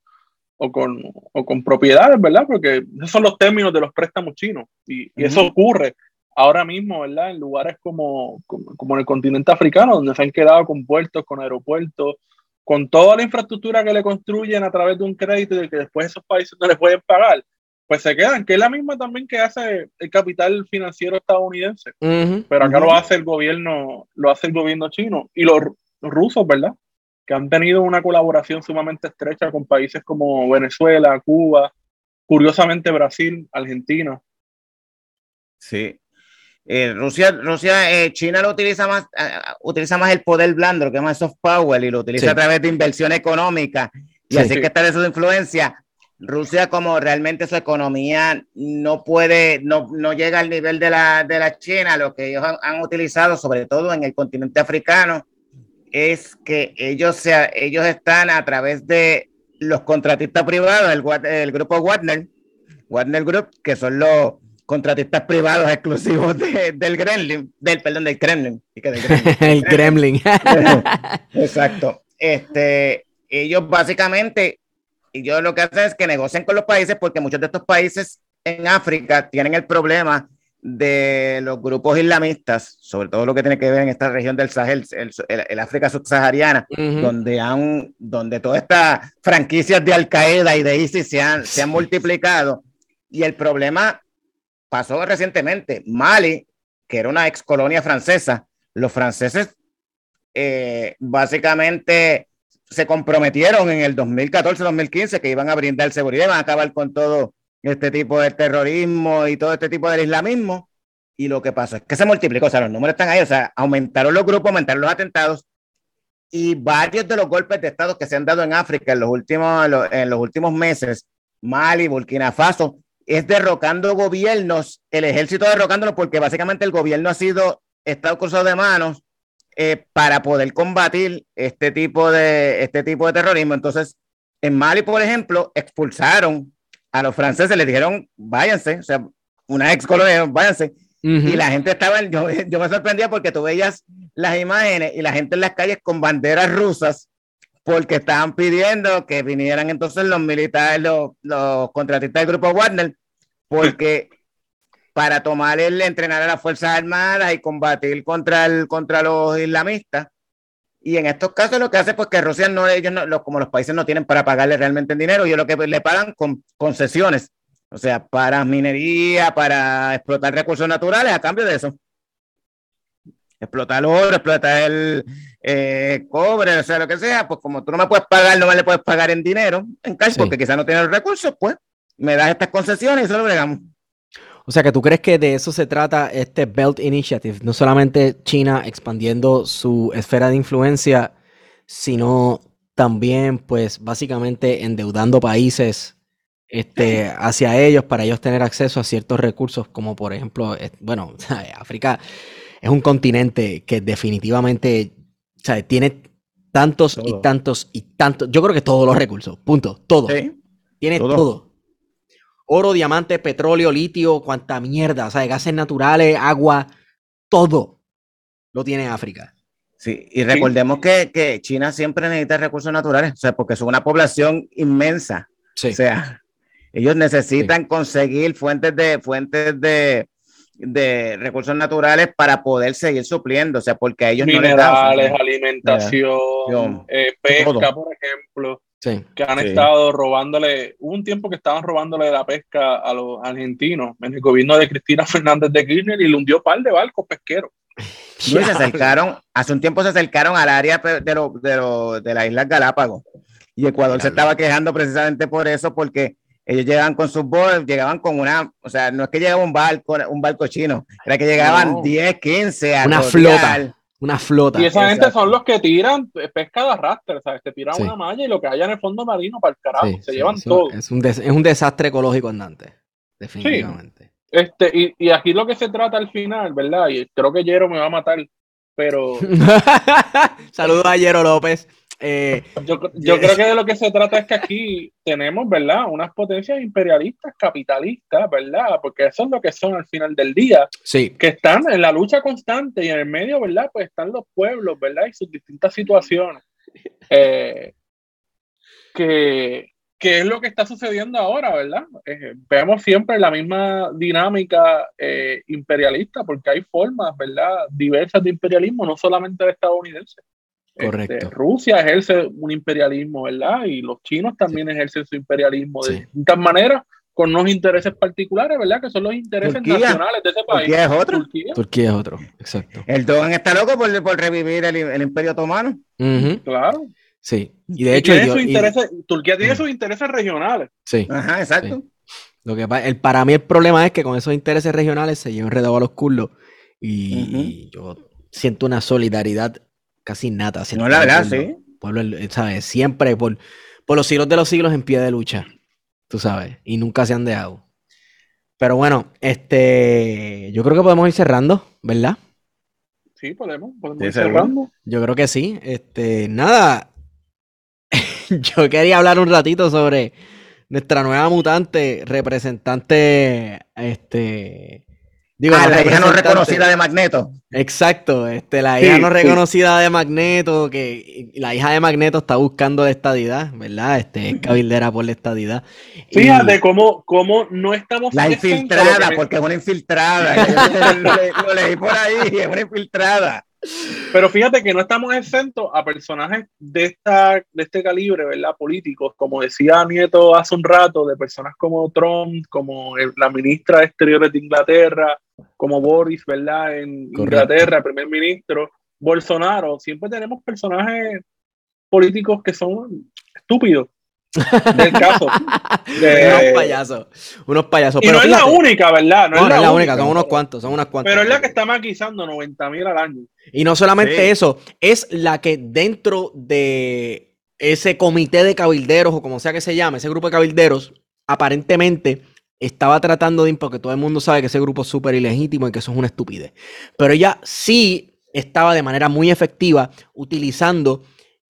o con, o con propiedades, ¿verdad? Porque esos son los términos de los préstamos chinos y, eso ocurre ahora mismo, ¿verdad? En lugares como, como, en el continente africano, donde se han quedado con puertos, con aeropuertos, con toda la infraestructura que le construyen a través de un crédito y que después esos países no les pueden pagar, pues se quedan, que es la misma también que hace el capital financiero estadounidense. Pero acá lo hace el gobierno, lo hace el gobierno chino y los, rusos, ¿verdad? Que han tenido una colaboración sumamente estrecha con países como Venezuela, Cuba, curiosamente Brasil, Argentina. Sí. Eh, Rusia, Rusia eh, China lo utiliza más, eh, utiliza más el poder blando, lo que es más soft power, y lo utiliza a través de inversión económica, y así que está de su influencia. Rusia, como realmente su economía no puede, no, no llega al nivel de la, de la China, lo que ellos han, utilizado, sobre todo en el continente africano, es que ellos, sea, ellos están a través de los contratistas privados, el, el grupo Wagner, Wagner Group, que son los contratistas privados exclusivos del Kremlin, del, perdón, del Kremlin. el Kremlin. Exacto. Este, ellos básicamente, y yo lo que hacen es que negocian con los países porque muchos de estos países en África tienen el problema de los grupos islamistas, sobre todo lo que tiene que ver en esta región del Sahel, el, África subsahariana, donde han, donde todas estas franquicias de Al Qaeda y de ISIS se han, se han multiplicado. Y el problema pasó recientemente. Mali, que era una ex colonia francesa, los franceses eh, básicamente se comprometieron en el 2014-2015 que iban a brindar seguridad, iban a acabar con todo este tipo de terrorismo y todo este tipo del islamismo. Y lo que pasó es que se multiplicó, o sea, los números están ahí, o sea, aumentaron los grupos, aumentaron los atentados y varios de los golpes de Estado que se han dado en África en los últimos, en los últimos meses, Mali, Burkina Faso, es derrocando gobiernos, el ejército derrocándolo porque básicamente el gobierno ha sido, estado cruzado de manos eh, para poder combatir este tipo, de, este tipo de terrorismo. Entonces, en Mali, por ejemplo, expulsaron a los franceses, les dijeron, váyanse, o sea, una ex colonia, váyanse. Y la gente estaba, yo, yo me sorprendía porque tú veías las imágenes y la gente en las calles con banderas rusas porque estaban pidiendo que vinieran entonces los militares, los, los contratistas del grupo Wagner, porque para tomar el entrenar a las Fuerzas Armadas y combatir contra, el, contra los islamistas. Y en estos casos lo que hace pues que Rusia no, ellos no, como los países no tienen para pagarle realmente el dinero, ellos lo que le pagan con concesiones, o sea, para minería, para explotar recursos naturales a cambio de eso explotar el oro, explotar el eh, cobre, o sea, lo que sea, pues como tú no me puedes pagar, no me le puedes pagar en dinero, en cash, porque quizás no tienes los recursos, pues me das estas concesiones y eso lo bregamos. O sea, que tú crees que de eso se trata este Belt Initiative, no solamente China expandiendo su esfera de influencia, sino también, pues, básicamente endeudando países este, hacia ellos para ellos tener acceso a ciertos recursos, como por ejemplo, bueno, África es un continente que definitivamente tiene tantos y tantos y tantos. Yo creo que todos los recursos, punto. Todo. Tiene todo. Oro, diamante, petróleo, litio, cuanta mierda. O sea, gases naturales, agua, todo lo tiene África. Sí, y recordemos Que, China siempre necesita recursos naturales, o sea, porque son una población inmensa. O sea, ellos necesitan conseguir fuentes de fuentes de, de recursos naturales para poder seguir supliendo, o sea, porque a ellos Minerales, no alimentación, eh, pesca, por ejemplo, que han estado robándole, hubo un tiempo que estaban robándole la pesca a los argentinos en el gobierno de Cristina Fernández de Kirchner y le hundió un par de barcos pesqueros. se acercaron, hace un tiempo se acercaron al área de, de, de las Islas Galápagos y Ecuador se estaba quejando precisamente por eso, porque ellos llegaban con sus botes, llegaban con una, o sea, no es que llegaba un barco, un barco chino, era que llegaban 10, 15 a una flota. Una flota. Y esa gente son los que tiran pesca de arrastre, ¿sabes? Te tiran una malla y lo que haya en el fondo marino para el carajo, se llevan todo. Es un, es un desastre ecológico andante, definitivamente. Este, y, y aquí lo que se trata al final, ¿verdad? Y creo que Jero me va a matar, pero Saludos a Jero López. Eh, yo, yo creo que de lo que se trata es que aquí tenemos, ¿verdad? Unas potencias imperialistas, capitalistas, ¿verdad? Porque eso es lo que son al final del día, sí, que están en la lucha constante y en el medio, ¿verdad? Pues están los pueblos, ¿verdad? Y sus distintas situaciones. Eh, que, que es lo que está sucediendo ahora, ¿verdad? Eh, vemos siempre la misma dinámica eh, imperialista, porque hay formas, ¿verdad? Diversas de imperialismo, no solamente el estadounidense. Correcto. Este, Rusia ejerce un imperialismo, ¿verdad? Y los chinos también ejercen su imperialismo de Sí. distintas maneras, con unos intereses particulares, ¿verdad? Que son los intereses Turquía. nacionales de ese país. Turquía es otro. Turquía, Turquía es otro, exacto. El Dogan está loco por, por revivir el, el Imperio Otomano. Claro. Sí, y de Y hecho, tiene yo- sus y- intereses- Turquía tiene Mm. sus intereses regionales. sí, Ajá, exacto. lo que el, para mí el problema es que con esos intereses regionales se lleva enredado a los culos y yo siento una solidaridad casi nata. hacia No, el la verdad, pueblo. sí. Pueblo, eh, ¿sabes? Siempre por, por los siglos de los siglos en pie de lucha, tú sabes, y nunca se han dejado. Pero bueno, este, yo creo que podemos ir cerrando, ¿verdad? Sí, podemos, podemos ir cerrando. Yo creo que sí. Este, nada. Yo quería hablar un ratito sobre nuestra nueva mutante, representante, este, digo, Ah, no la hija no reconocida de Magneto. Exacto, este, la Sí, hija no sí. reconocida de Magneto, que la hija de Magneto está buscando la estadidad, ¿verdad? Este, es cabildera por la estadidad. Y- Fíjate cómo, cómo no estamos La infiltrada, que- porque es una infiltrada. Lo, le- lo leí por ahí, es una infiltrada. Pero fíjate que no estamos exentos a personajes de, esta, de este calibre, ¿verdad? Políticos, como decía Nieto hace un rato, de personas como Trump, como el- la ministra de Exteriores de Inglaterra, como Boris, ¿verdad? En Correcto. Inglaterra, primer ministro, Bolsonaro. Siempre tenemos personajes políticos que son estúpidos. Del caso. De- unos payasos, unos payasos. Y Pero no es la única, ¿verdad? no, no es la única, son unos cuantos, son unas cuantas. Pero es la que está maquizando 90 mil al año. Y no solamente Sí. eso, es la que dentro de ese comité de cabilderos, o como sea que se llame, ese grupo de cabilderos, aparentemente estaba tratando de, porque todo el mundo sabe que ese grupo es súper ilegítimo y que eso es una estupidez. Pero ella sí estaba de manera muy efectiva utilizando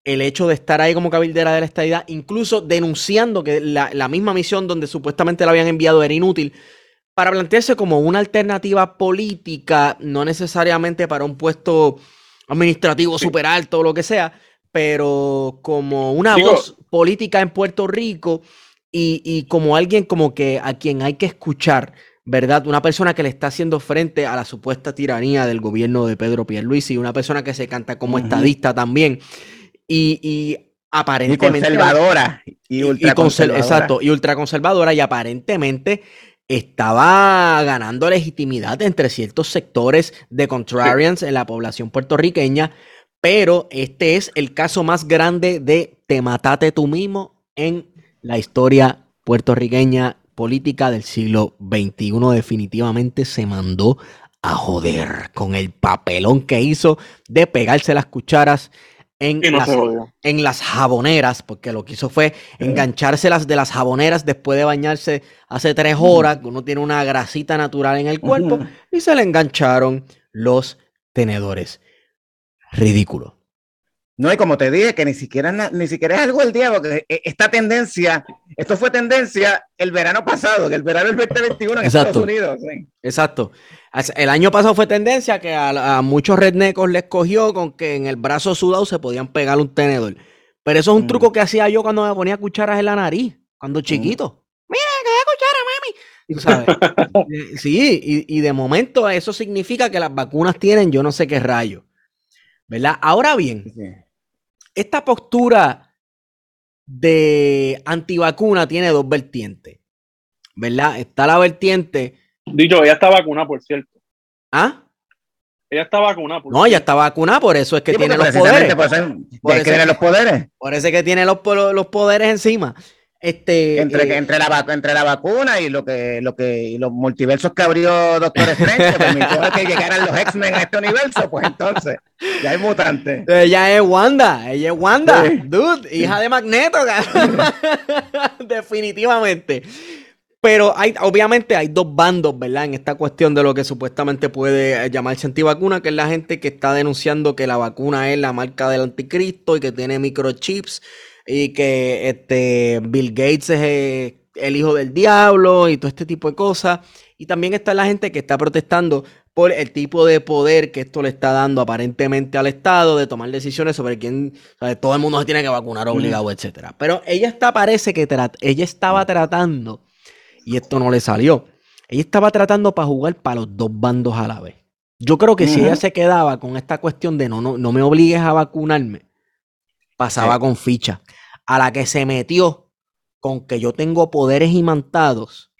el hecho de estar ahí como cabildera de la estadidad, incluso denunciando que la, la misma misión donde supuestamente la habían enviado era inútil, para plantearse como una alternativa política, no necesariamente para un puesto administrativo súper alto o lo que sea, pero como una Digo- voz política en Puerto Rico y, y como alguien como que a quien hay que escuchar, ¿verdad? Una persona que le está haciendo frente a la supuesta tiranía del gobierno de Pedro Pierluisi, una persona que se canta como estadista también y, y Y aparentemente... conservadora. Y, Y- y ultra conser- exacto, y ultraconservadora y aparentemente estaba ganando legitimidad entre ciertos sectores de contrarians en la población puertorriqueña, pero este es el caso más grande de te matate tú mismo en la historia puertorriqueña política del siglo XXI. Definitivamente se mandó a joder con el papelón que hizo de pegarse las cucharas en no las en las jaboneras, porque lo que hizo fue enganchárselas de las jaboneras después de bañarse hace tres horas, que uno tiene una grasita natural en el cuerpo, y se le engancharon los tenedores. Ridículo. No, y como te dije, que ni siquiera, ni siquiera es algo del día, porque e- esta tendencia, esto fue tendencia el verano pasado, que el verano del 2021 en Exacto. Estados Unidos. sí. Exacto. El año pasado fue tendencia que a, a muchos rednecos les cogió con que en el brazo sudado se podían pegar un tenedor. Pero eso es un Mm. truco que hacía yo cuando me ponía cucharas en la nariz, cuando chiquito. Mira, que cuchara, mami. Y tú sabes. Eh, sí, y, y de momento eso significa que las vacunas tienen yo no sé qué rayo. ¿Verdad? Ahora bien, Sí. Esta postura de antivacuna tiene dos vertientes. ¿Verdad? Está la vertiente. Dicho, ella está vacunada, por cierto. ¿Ah? Ella está vacunada. por No, ya está vacunada, por eso es que Sí, tiene los poderes. por eso- Por eso que tiene es- los poderes. Por eso es que tiene los, los poderes encima. Este, Entre, eh, entre, la, entre la vacuna y lo que, lo que y los multiversos que abrió Doctor Strange, que permitió que llegaran los X-Men a este universo, pues entonces, ya hay mutantes. ella es Wanda, ella es Wanda, Sí. dude, hija de Magneto, definitivamente. Pero hay, obviamente hay dos bandos, ¿verdad? En esta cuestión de lo que supuestamente puede llamarse antivacuna, que es la gente que está denunciando que la vacuna es la marca del anticristo y que tiene microchips y que este Bill Gates es eh, el hijo del diablo y todo este tipo de cosas. Y también está la gente que está protestando por el tipo de poder que esto le está dando aparentemente al Estado de tomar decisiones sobre quién, todo el mundo se tiene que vacunar obligado, etcétera. Pero ella está, parece que ella estaba tratando y esto no le salió. Ella estaba tratando para jugar para los dos bandos a la vez. Yo creo que si ella se quedaba con esta cuestión de no, no, no me obligues a vacunarme, pasaba con ficha. A la que se metió con que yo tengo poderes imantados,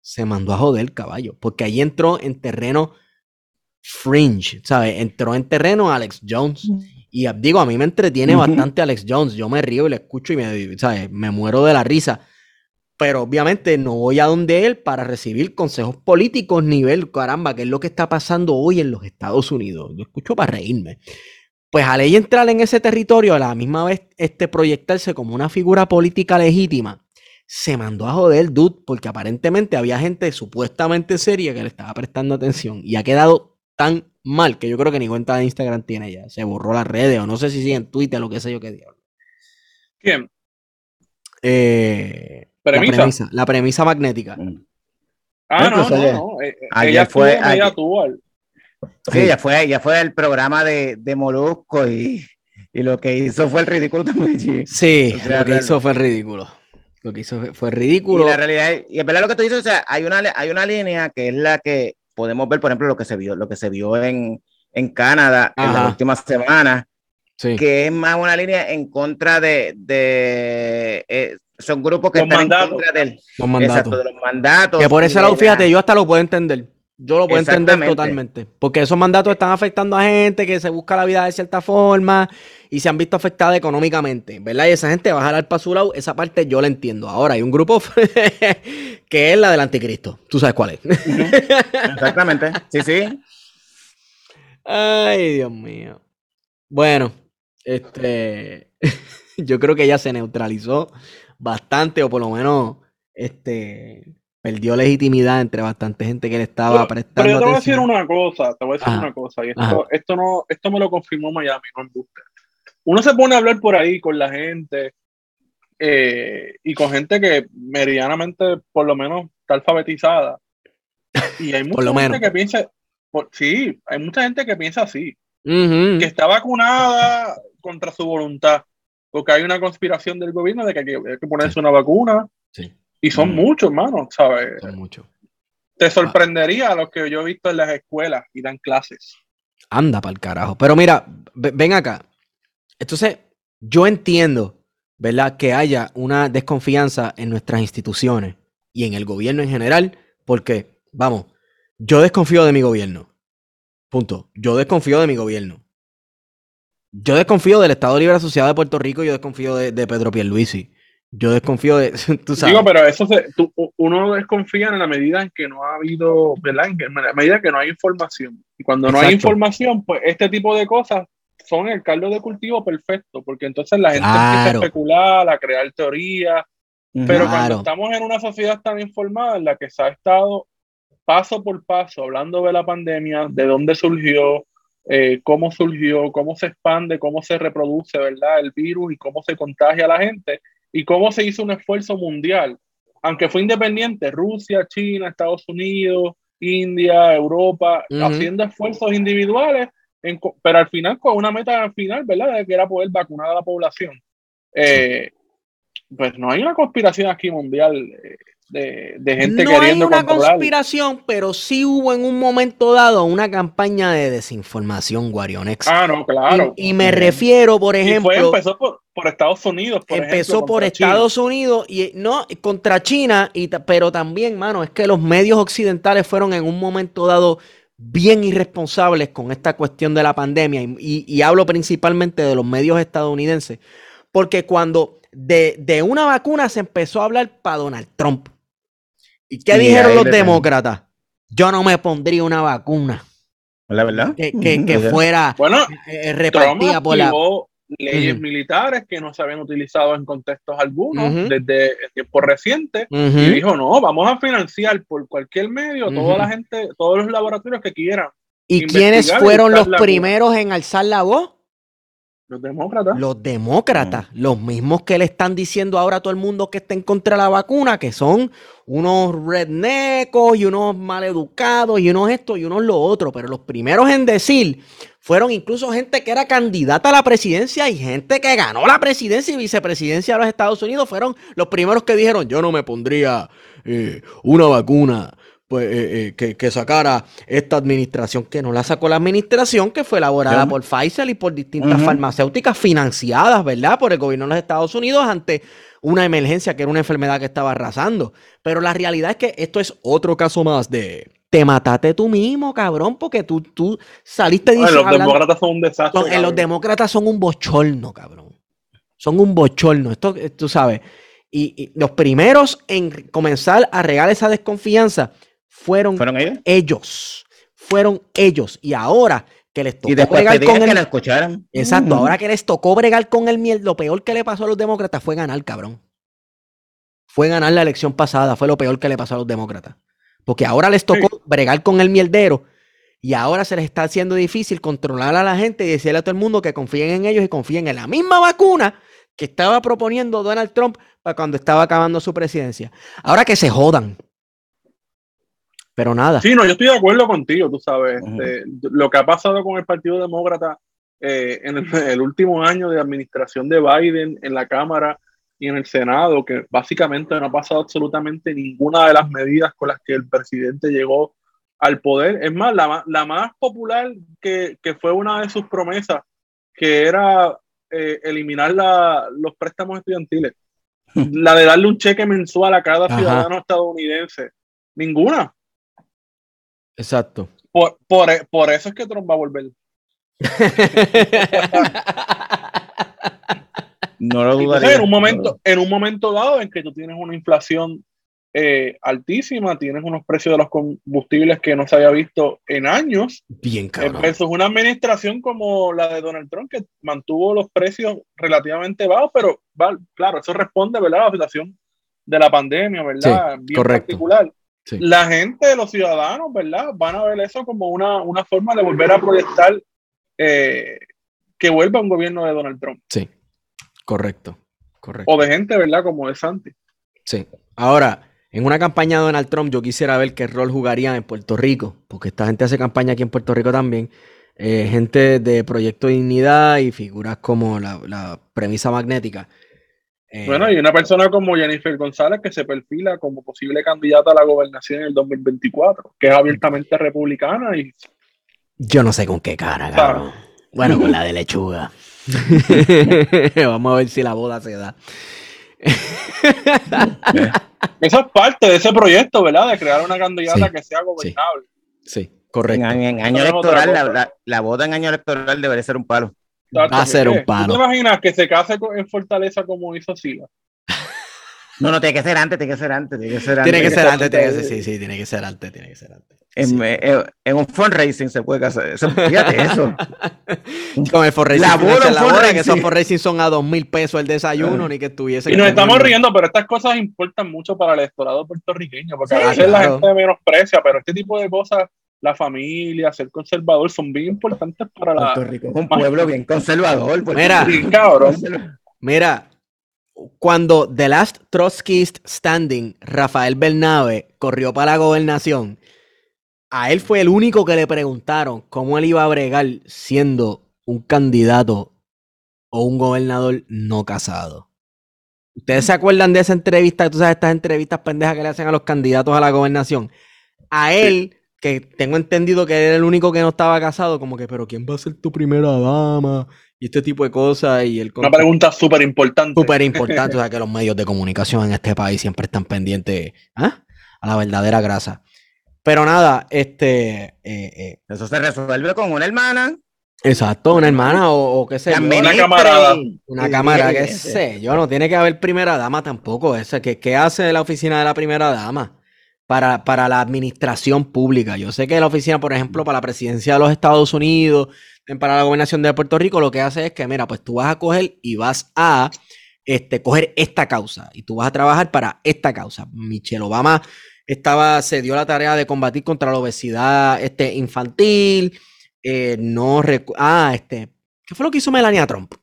se mandó a joder el caballo. Porque ahí entró en terreno fringe, ¿sabes? Entró en terreno Alex Jones. Y digo, a mí me entretiene bastante Alex Jones. Yo me río y le escucho y me, ¿sabes? me muero de la risa pero obviamente no voy a donde él para recibir consejos políticos nivel, caramba, que es lo que está pasando hoy en los Estados Unidos. Yo escucho para reírme. Pues al ella entrar en ese territorio, a la misma vez este proyectarse como una figura política legítima, se mandó a joder dude, porque aparentemente había gente supuestamente seria que le estaba prestando atención y ha quedado tan mal que yo creo que ni cuenta de Instagram tiene ya. Se borró las redes o no sé si sigue en Twitter o lo que sé yo qué diablo. ¿Quién? Eh, ¿Premisa? La, premisa, magnética. Mm. Ah, no, no, no. Eh, eh, ella fue. Ella, tuvo sí, ella fue, ella fue el programa de, de Molusco y, y, lo que hizo fue el ridículo también. Sí, lo que hizo fue el ridículo. Lo que hizo fue ridículo. Y la realidad, y es verdad lo que tú dices, o sea, hay una, hay una línea que es la que podemos ver, por ejemplo, lo que se vio, lo que se vio en, en Canadá en las últimas semanas, que es más una línea en contra de, de eh, son grupos que están en contra del los mandatos. de los mandatos. Que por ese lado, fíjate, yo hasta lo puedo entender. Yo lo puedo entender totalmente. Porque esos mandatos están afectando a gente que se busca la vida de cierta forma y se han visto afectadas económicamente, ¿verdad? Y esa gente va a jalar para su lado. Esa parte yo la entiendo. Ahora hay un grupo que es la del anticristo. Tú sabes cuál es. Exactamente. Sí, sí. Ay, Dios mío. Bueno, este. yo creo que ya se neutralizó bastante, o por lo menos este perdió legitimidad entre bastante gente que le estaba prestando. Pero yo te voy a decir una cosa, te voy a decir una cosa, y esto, esto, no, esto me lo confirmó Miami, no en Uno se pone a hablar por ahí con la gente eh, y con gente que medianamente, por lo menos, está alfabetizada. Y hay mucha gente que piensa, sí, hay mucha gente que piensa así, que está vacunada contra su voluntad porque hay una conspiración del gobierno de que hay que, ponerse una vacuna. Sí. Y son mm. muchos, hermano, ¿sabes? Son muchos. Te sorprendería a los que yo he visto en las escuelas y dan clases. Anda para el carajo. Pero mira, ven acá. Entonces, yo entiendo, ¿verdad? Que haya una desconfianza en nuestras instituciones y en el gobierno en general, porque, vamos, yo desconfío de mi gobierno. Punto. Yo desconfío de mi gobierno. Yo desconfío del Estado Libre Asociado de Puerto Rico, yo desconfío de, de Pedro Pierluisi. Yo desconfío de. Tú sabes. Digo, pero eso se, uno desconfía en la medida en que no ha habido, ¿verdad? En, la medida que no hay información. Y cuando no hay información, pues este tipo de cosas son el caldo de cultivo perfecto, porque entonces la gente empieza a especular, a crear teorías. Pero cuando estamos en una sociedad tan informada en la que se ha estado paso por paso hablando de la pandemia, de dónde surgió, eh, cómo surgió, cómo se expande, cómo se reproduce, ¿verdad? El virus y cómo se contagia a la gente y cómo se hizo un esfuerzo mundial, aunque fue independiente, Rusia, China, Estados Unidos, India, Europa, haciendo esfuerzos individuales, pero al final con una meta final, ¿verdad? que era poder vacunar a la población. Eh, pues no hay una conspiración aquí mundial. De, gente no hay una conspiración, pero sí hubo en un momento dado una campaña de desinformación, Guarionex. Ah, no, claro. Y, me refiero, por ejemplo. empezó por, Estados Unidos. empezó por Estados Unidos y no contra China, y, pero también, mano, es que los medios occidentales fueron en un momento dado bien irresponsables con esta cuestión de la pandemia. Y, hablo principalmente de los medios estadounidenses. Porque cuando de, de una vacuna se empezó a hablar para Donald Trump. ¿Y qué dijeron los demócratas? Yo no me pondría una vacuna. ¿La verdad? Que, fuera bueno, eh, repartida por la. leyes Ujú. militares que no se habían utilizado en contextos algunos desde el tiempo reciente. Ujú. Y dijo, no, vamos a financiar por cualquier medio toda la gente, todos los laboratorios que quieran. ¿Y quiénes fueron los primeros en alzar la voz? Los demócratas. Los demócratas, los mismos que le están diciendo ahora a todo el mundo que está en contra de la vacuna, que son unos rednecos y unos maleducados y unos esto y unos lo otro. Pero los primeros en decir fueron incluso gente que era candidata a la presidencia y gente que ganó la presidencia y vicepresidencia de los Estados Unidos. Fueron los primeros que dijeron: Yo no me pondría eh, una vacuna. Pues, eh, eh, que, que sacara esta administración, que no la sacó la administración, que fue elaborada por Pfizer y por distintas farmacéuticas financiadas, ¿verdad? Por el gobierno de los Estados Unidos ante una emergencia que era una enfermedad que estaba arrasando. Pero la realidad es que esto es otro caso más de te mataste tú mismo, cabrón, porque tú, tú saliste diciendo. los demócratas son un desastre. Eh, los cabrón. demócratas son un bochorno, cabrón. Son un bochorno. Esto, tú sabes. Y, y los primeros en comenzar a regar esa desconfianza fueron, ¿Fueron ellos? ellos. Fueron ellos. Y ahora que les tocó Y bregar con que el- la escucharan. Exacto, Ujú. ahora que les tocó bregar con el miel, lo peor que le pasó a los demócratas fue ganar, cabrón. Fue ganar la elección pasada, fue lo peor que le pasó a los demócratas. Porque ahora les tocó bregar con el mierdero y ahora se les está haciendo difícil controlar a la gente y decirle a todo el mundo que confíen en ellos y confíen en la misma vacuna que estaba proponiendo Donald Trump para cuando estaba acabando su presidencia. Ahora que se jodan. Pero nada. Sí, no, yo estoy de acuerdo contigo, tú sabes. Este, lo que ha pasado con el Partido Demócrata eh, en el, el último año de administración de Biden en la Cámara y en el Senado, que básicamente no ha pasado absolutamente ninguna de las medidas con las que el presidente llegó al poder. Es más, la, la más popular que, que fue una de sus promesas, que era eh, eliminar la- los préstamos estudiantiles. La de darle un cheque mensual a cada Ajá. ciudadano estadounidense. Ninguna. Exacto. Por, por, por eso es que Trump va a volver. No lo Entonces, dudaría. en un momento, en un momento dado en que tú tienes una inflación eh, altísima, tienes unos precios de los combustibles que no se había visto en años, Bien, eh, cabrón. versus una administración como la de Donald Trump que mantuvo los precios relativamente bajos, pero claro, eso responde ¿verdad? a la situación de la pandemia, ¿verdad? Bien correcto. particular. Sí. La gente, los ciudadanos, ¿verdad? Van a ver eso como una, una forma de volver a proyectar eh, que vuelva un gobierno de Donald Trump. Sí, correcto, correcto. O de gente, ¿verdad? Como de Santi. Sí. Ahora, en una campaña de Donald Trump, yo quisiera ver qué rol jugarían en Puerto Rico, porque esta gente hace campaña aquí en Puerto Rico también. Eh, gente de Proyecto Dignidad y figuras como la, la premisa magnética. Eh, Bueno, y una persona como Jennifer González que se perfila como posible candidata a la gobernación en el 2024, que es abiertamente republicana y Yo no sé con qué cara, Claro. cabrón. Bueno, con la de lechuga. Vamos a ver si la boda se da. eso es parte de ese proyecto, ¿verdad? De crear una candidata Sí, que sea gobernable. Sí, correcto. en año electoral, la, la boda en año electoral debería ser un palo. Va a ser un ¿Tú palo. te imaginas que se case en Fortaleza como hizo Sila? No, no, tiene que ser antes, tiene que ser antes, tiene que ser antes. Tiene que ser antes, tiene que ser, Sí. sí, sí, tiene que ser antes, tiene que ser antes. En, Sí. eh, en un fundraising se puede casar. Eso, fíjate eso. Con el Forracing La boda, la un boda, que esos. Forracing son a dos mil pesos el desayuno, ni que estuviese. Y nos estamos riendo, pero estas cosas importan mucho para el electorado puertorriqueño, porque Sí, a veces la gente menosprecia, pero este tipo de cosas, la familia, ser conservador, son bien importantes para la... Puerto Rico es un pueblo bien conservador. Cabrón. Mira, cuando The Last Trotskyist Standing, Rafael Bernabe, corrió para la gobernación, a él fue el único que le preguntaron cómo él iba a bregar siendo un candidato o un gobernador no casado. ¿Ustedes se acuerdan de esa entrevista? Tú sabes, estas entrevistas pendejas que le hacen a los candidatos a la gobernación. A él, que tengo entendido que él era el único que no estaba casado, como que, pero ¿quién va a ser tu primera dama? Y este tipo de cosas. Y él Una pregunta súper importante. súper importante, o sea, que los medios de comunicación en este país siempre están pendientes ¿ah? a la verdadera grasa. Pero nada, este, eh, eh, Eso se resuelve con una hermana. exacto, una hermana o, o qué sé yo, Una camarada. una cámara, qué sé yo, no tiene que haber primera dama tampoco, esa, ¿qué, qué hace la oficina de la primera dama? Para, para la administración pública. Yo sé que la oficina, por ejemplo, para la presidencia de los Estados Unidos, para la gobernación de Puerto Rico, lo que hace es que, mira, pues tú vas a coger y vas a este, coger esta causa y tú vas a trabajar para esta causa. Michelle Obama estaba, se dio la tarea de combatir contra la obesidad este, infantil. Eh, no ah, este, ¿qué fue lo que hizo Melania Trump?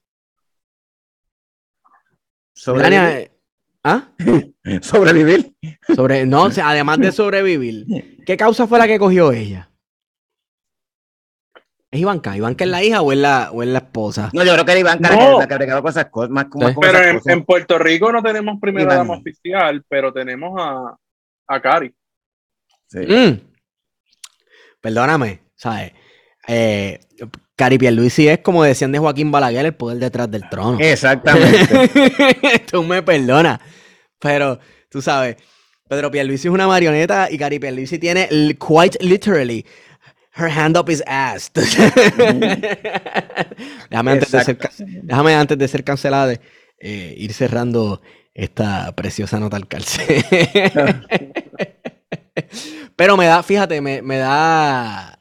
Melania, ¿ah? Sobrevivir. Sobre, no, además de sobrevivir, ¿qué causa fue la que cogió ella? ¿Es Ivanka? ¿Ivanka es la hija o es la, o es la esposa? No, yo creo que era Ivanka la que agregaba cosas, más, Pero en, Puerto Rico no tenemos primera dama oficial, pero tenemos a, a Cari. Sí. Mm. Perdóname, ¿sabes? Eh, Cari Pierluisi es como decían de Joaquín Balaguer, el poder detrás del trono. Exactamente. tú me perdonas, pero tú sabes, Pedro Pierluisi es una marioneta y Cari Pierluisi tiene quite literally her hand up his ass. déjame, antes de ser, déjame antes de ser cancelada eh, ir cerrando esta preciosa nota al calce. Pero me da, fíjate, me, me da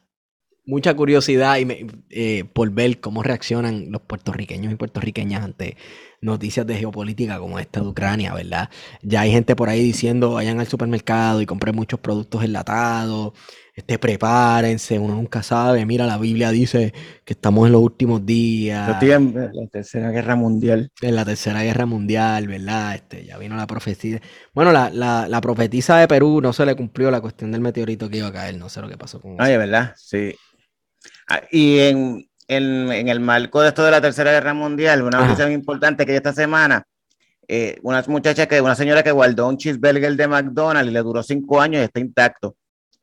mucha curiosidad y eh, por ver cómo reaccionan los puertorriqueños y puertorriqueñas ante noticias de geopolítica como esta de Ucrania, ¿verdad? Ya hay gente por ahí diciendo vayan al supermercado y compren muchos productos enlatados, este, prepárense, uno nunca sabe. Mira, la Biblia dice que estamos en los últimos días. En la tercera guerra mundial. En la tercera guerra mundial, ¿verdad? Este, ya vino la profecía. Bueno, la, la, la profetisa de Perú no se le cumplió la cuestión del meteorito que iba a caer, no sé lo que pasó con Ay, ¿verdad? Sí. Ah, y en, en, el marco de esto de la tercera guerra mundial, una noticia muy importante que esta semana, eh, una muchacha que, una señora que guardó un cheeseburger de McDonald's y le duró cinco años y está intacto.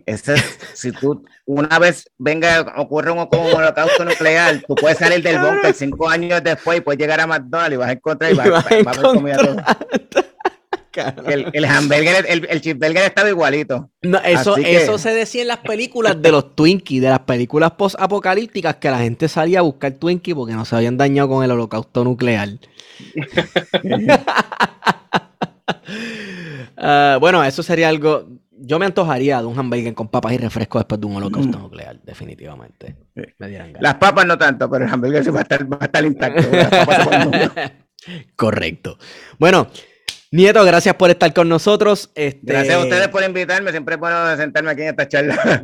Ese, si tú una vez venga, ocurre un, un holocausto nuclear, tú puedes salir del búnker cinco años después y puedes llegar a McDonald's y vas a encontrar y vas, a ver comida El, el, hamburger, el, el cheeseburger estaba igualito. No, eso, eso se decía en las películas de los Twinkies, de las películas post-apocalípticas, que la gente salía a buscar Twinkies porque no se habían dañado con el holocausto nuclear. uh, bueno, eso sería algo yo me antojaría de un hamburger con papas y refresco después de un holocausto nuclear, definitivamente. Las papas no tanto, pero el hamburger va a estar, va a estar intacto. Correcto. Bueno, Nieto, gracias por estar con nosotros. Este... Gracias a ustedes por invitarme. Siempre es bueno sentarme aquí en esta charla.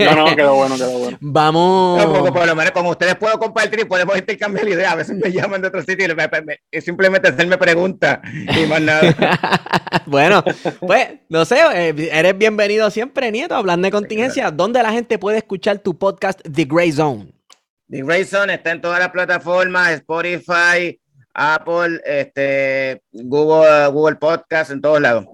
no, no, quedó bueno, quedó bueno. Vamos. No, por lo menos como ustedes puedo compartir y podemos intercambiar ideas. A veces me llaman de otro sitio y simplemente hacerme preguntas y más nada. bueno, pues, no sé, eh, eres bienvenido siempre, Nieto, hablando de contingencia. ¿Dónde la gente puede escuchar tu podcast The Grey Zone? The Grey Zone está en todas las plataformas, Spotify, Apple, este, Google, Google Podcast, en todos lados,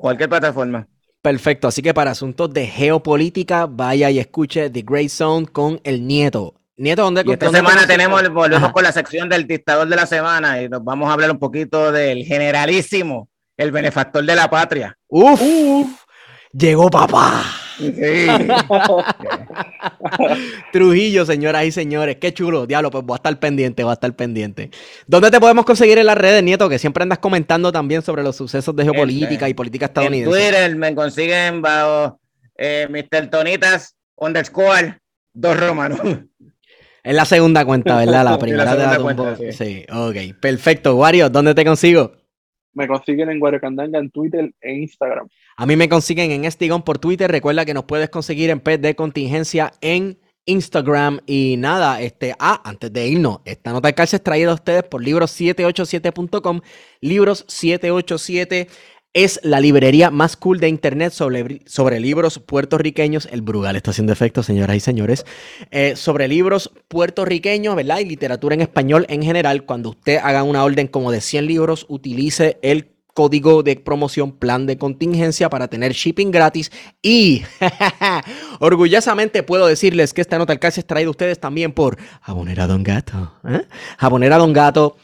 cualquier plataforma. Perfecto, así que para asuntos de geopolítica, vaya y escuche The Great Zone con el nieto. Nieto, ¿dónde y Esta semana tenemos, volvemos con la sección del dictador de la semana y nos vamos a hablar un poquito del generalísimo, el benefactor de la patria. Uf, Uf. llegó papá. Trujillo, señoras y señores, qué chulo. Diablo, pues voy a estar pendiente, voy a estar pendiente. ¿Dónde te podemos conseguir en las redes, Nieto? Que siempre andas comentando también sobre los sucesos de geopolítica y política estadounidense. En Twitter me consiguen bajo eh, Mr. Tonitas underscore dos romanos. Es la segunda cuenta, ¿verdad? La primera de la cuenta, sí. sí. ok. Perfecto. Wario, ¿dónde te consigo? Me consiguen en Wario Candanga en Twitter e Instagram. A mí me consiguen en Estigón por Twitter. Recuerda que nos puedes conseguir en Pet de Contingencia en Instagram. Y nada, este, ah, antes de irnos, esta nota de cárcel es traída a ustedes por libros787.com. Libros787 es la librería más cool de internet sobre, sobre libros puertorriqueños. El Brugal está haciendo efecto, señoras y señores. Eh, sobre libros puertorriqueños, ¿verdad? Y literatura en español en general. Cuando usted haga una orden como de 100 libros, utilice el código de promoción plan de contingencia para tener shipping gratis y orgullosamente puedo decirles que esta nota al es traída a ustedes también por Jabonera Don Gato. ¿eh? Jabonera Don Gato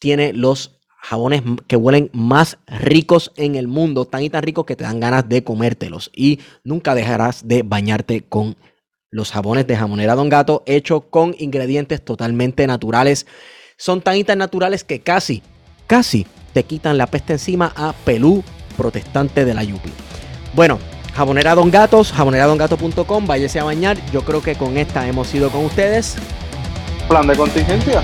tiene los jabones que huelen más ricos en el mundo, tan y tan ricos que te dan ganas de comértelos y nunca dejarás de bañarte con los jabones de jamonera Don Gato hechos con ingredientes totalmente naturales. Son tan y tan naturales que casi, casi te quitan la peste encima a Pelú, protestante de la Yupi. Bueno, jamonera Don Gatos, jaboneradongato.com, váyase a bañar. Yo creo que con esta hemos ido con ustedes. Plan de contingencia.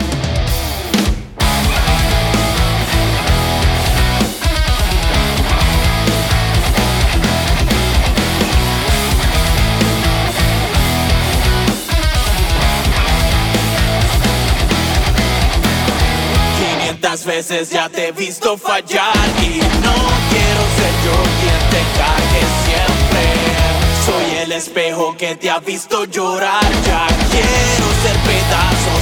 veces ya te he visto fallar y no quiero ser yo quien te cargue siempre. Soy el espejo que te ha visto llorar, ya quiero ser pedazo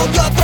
минут, завтра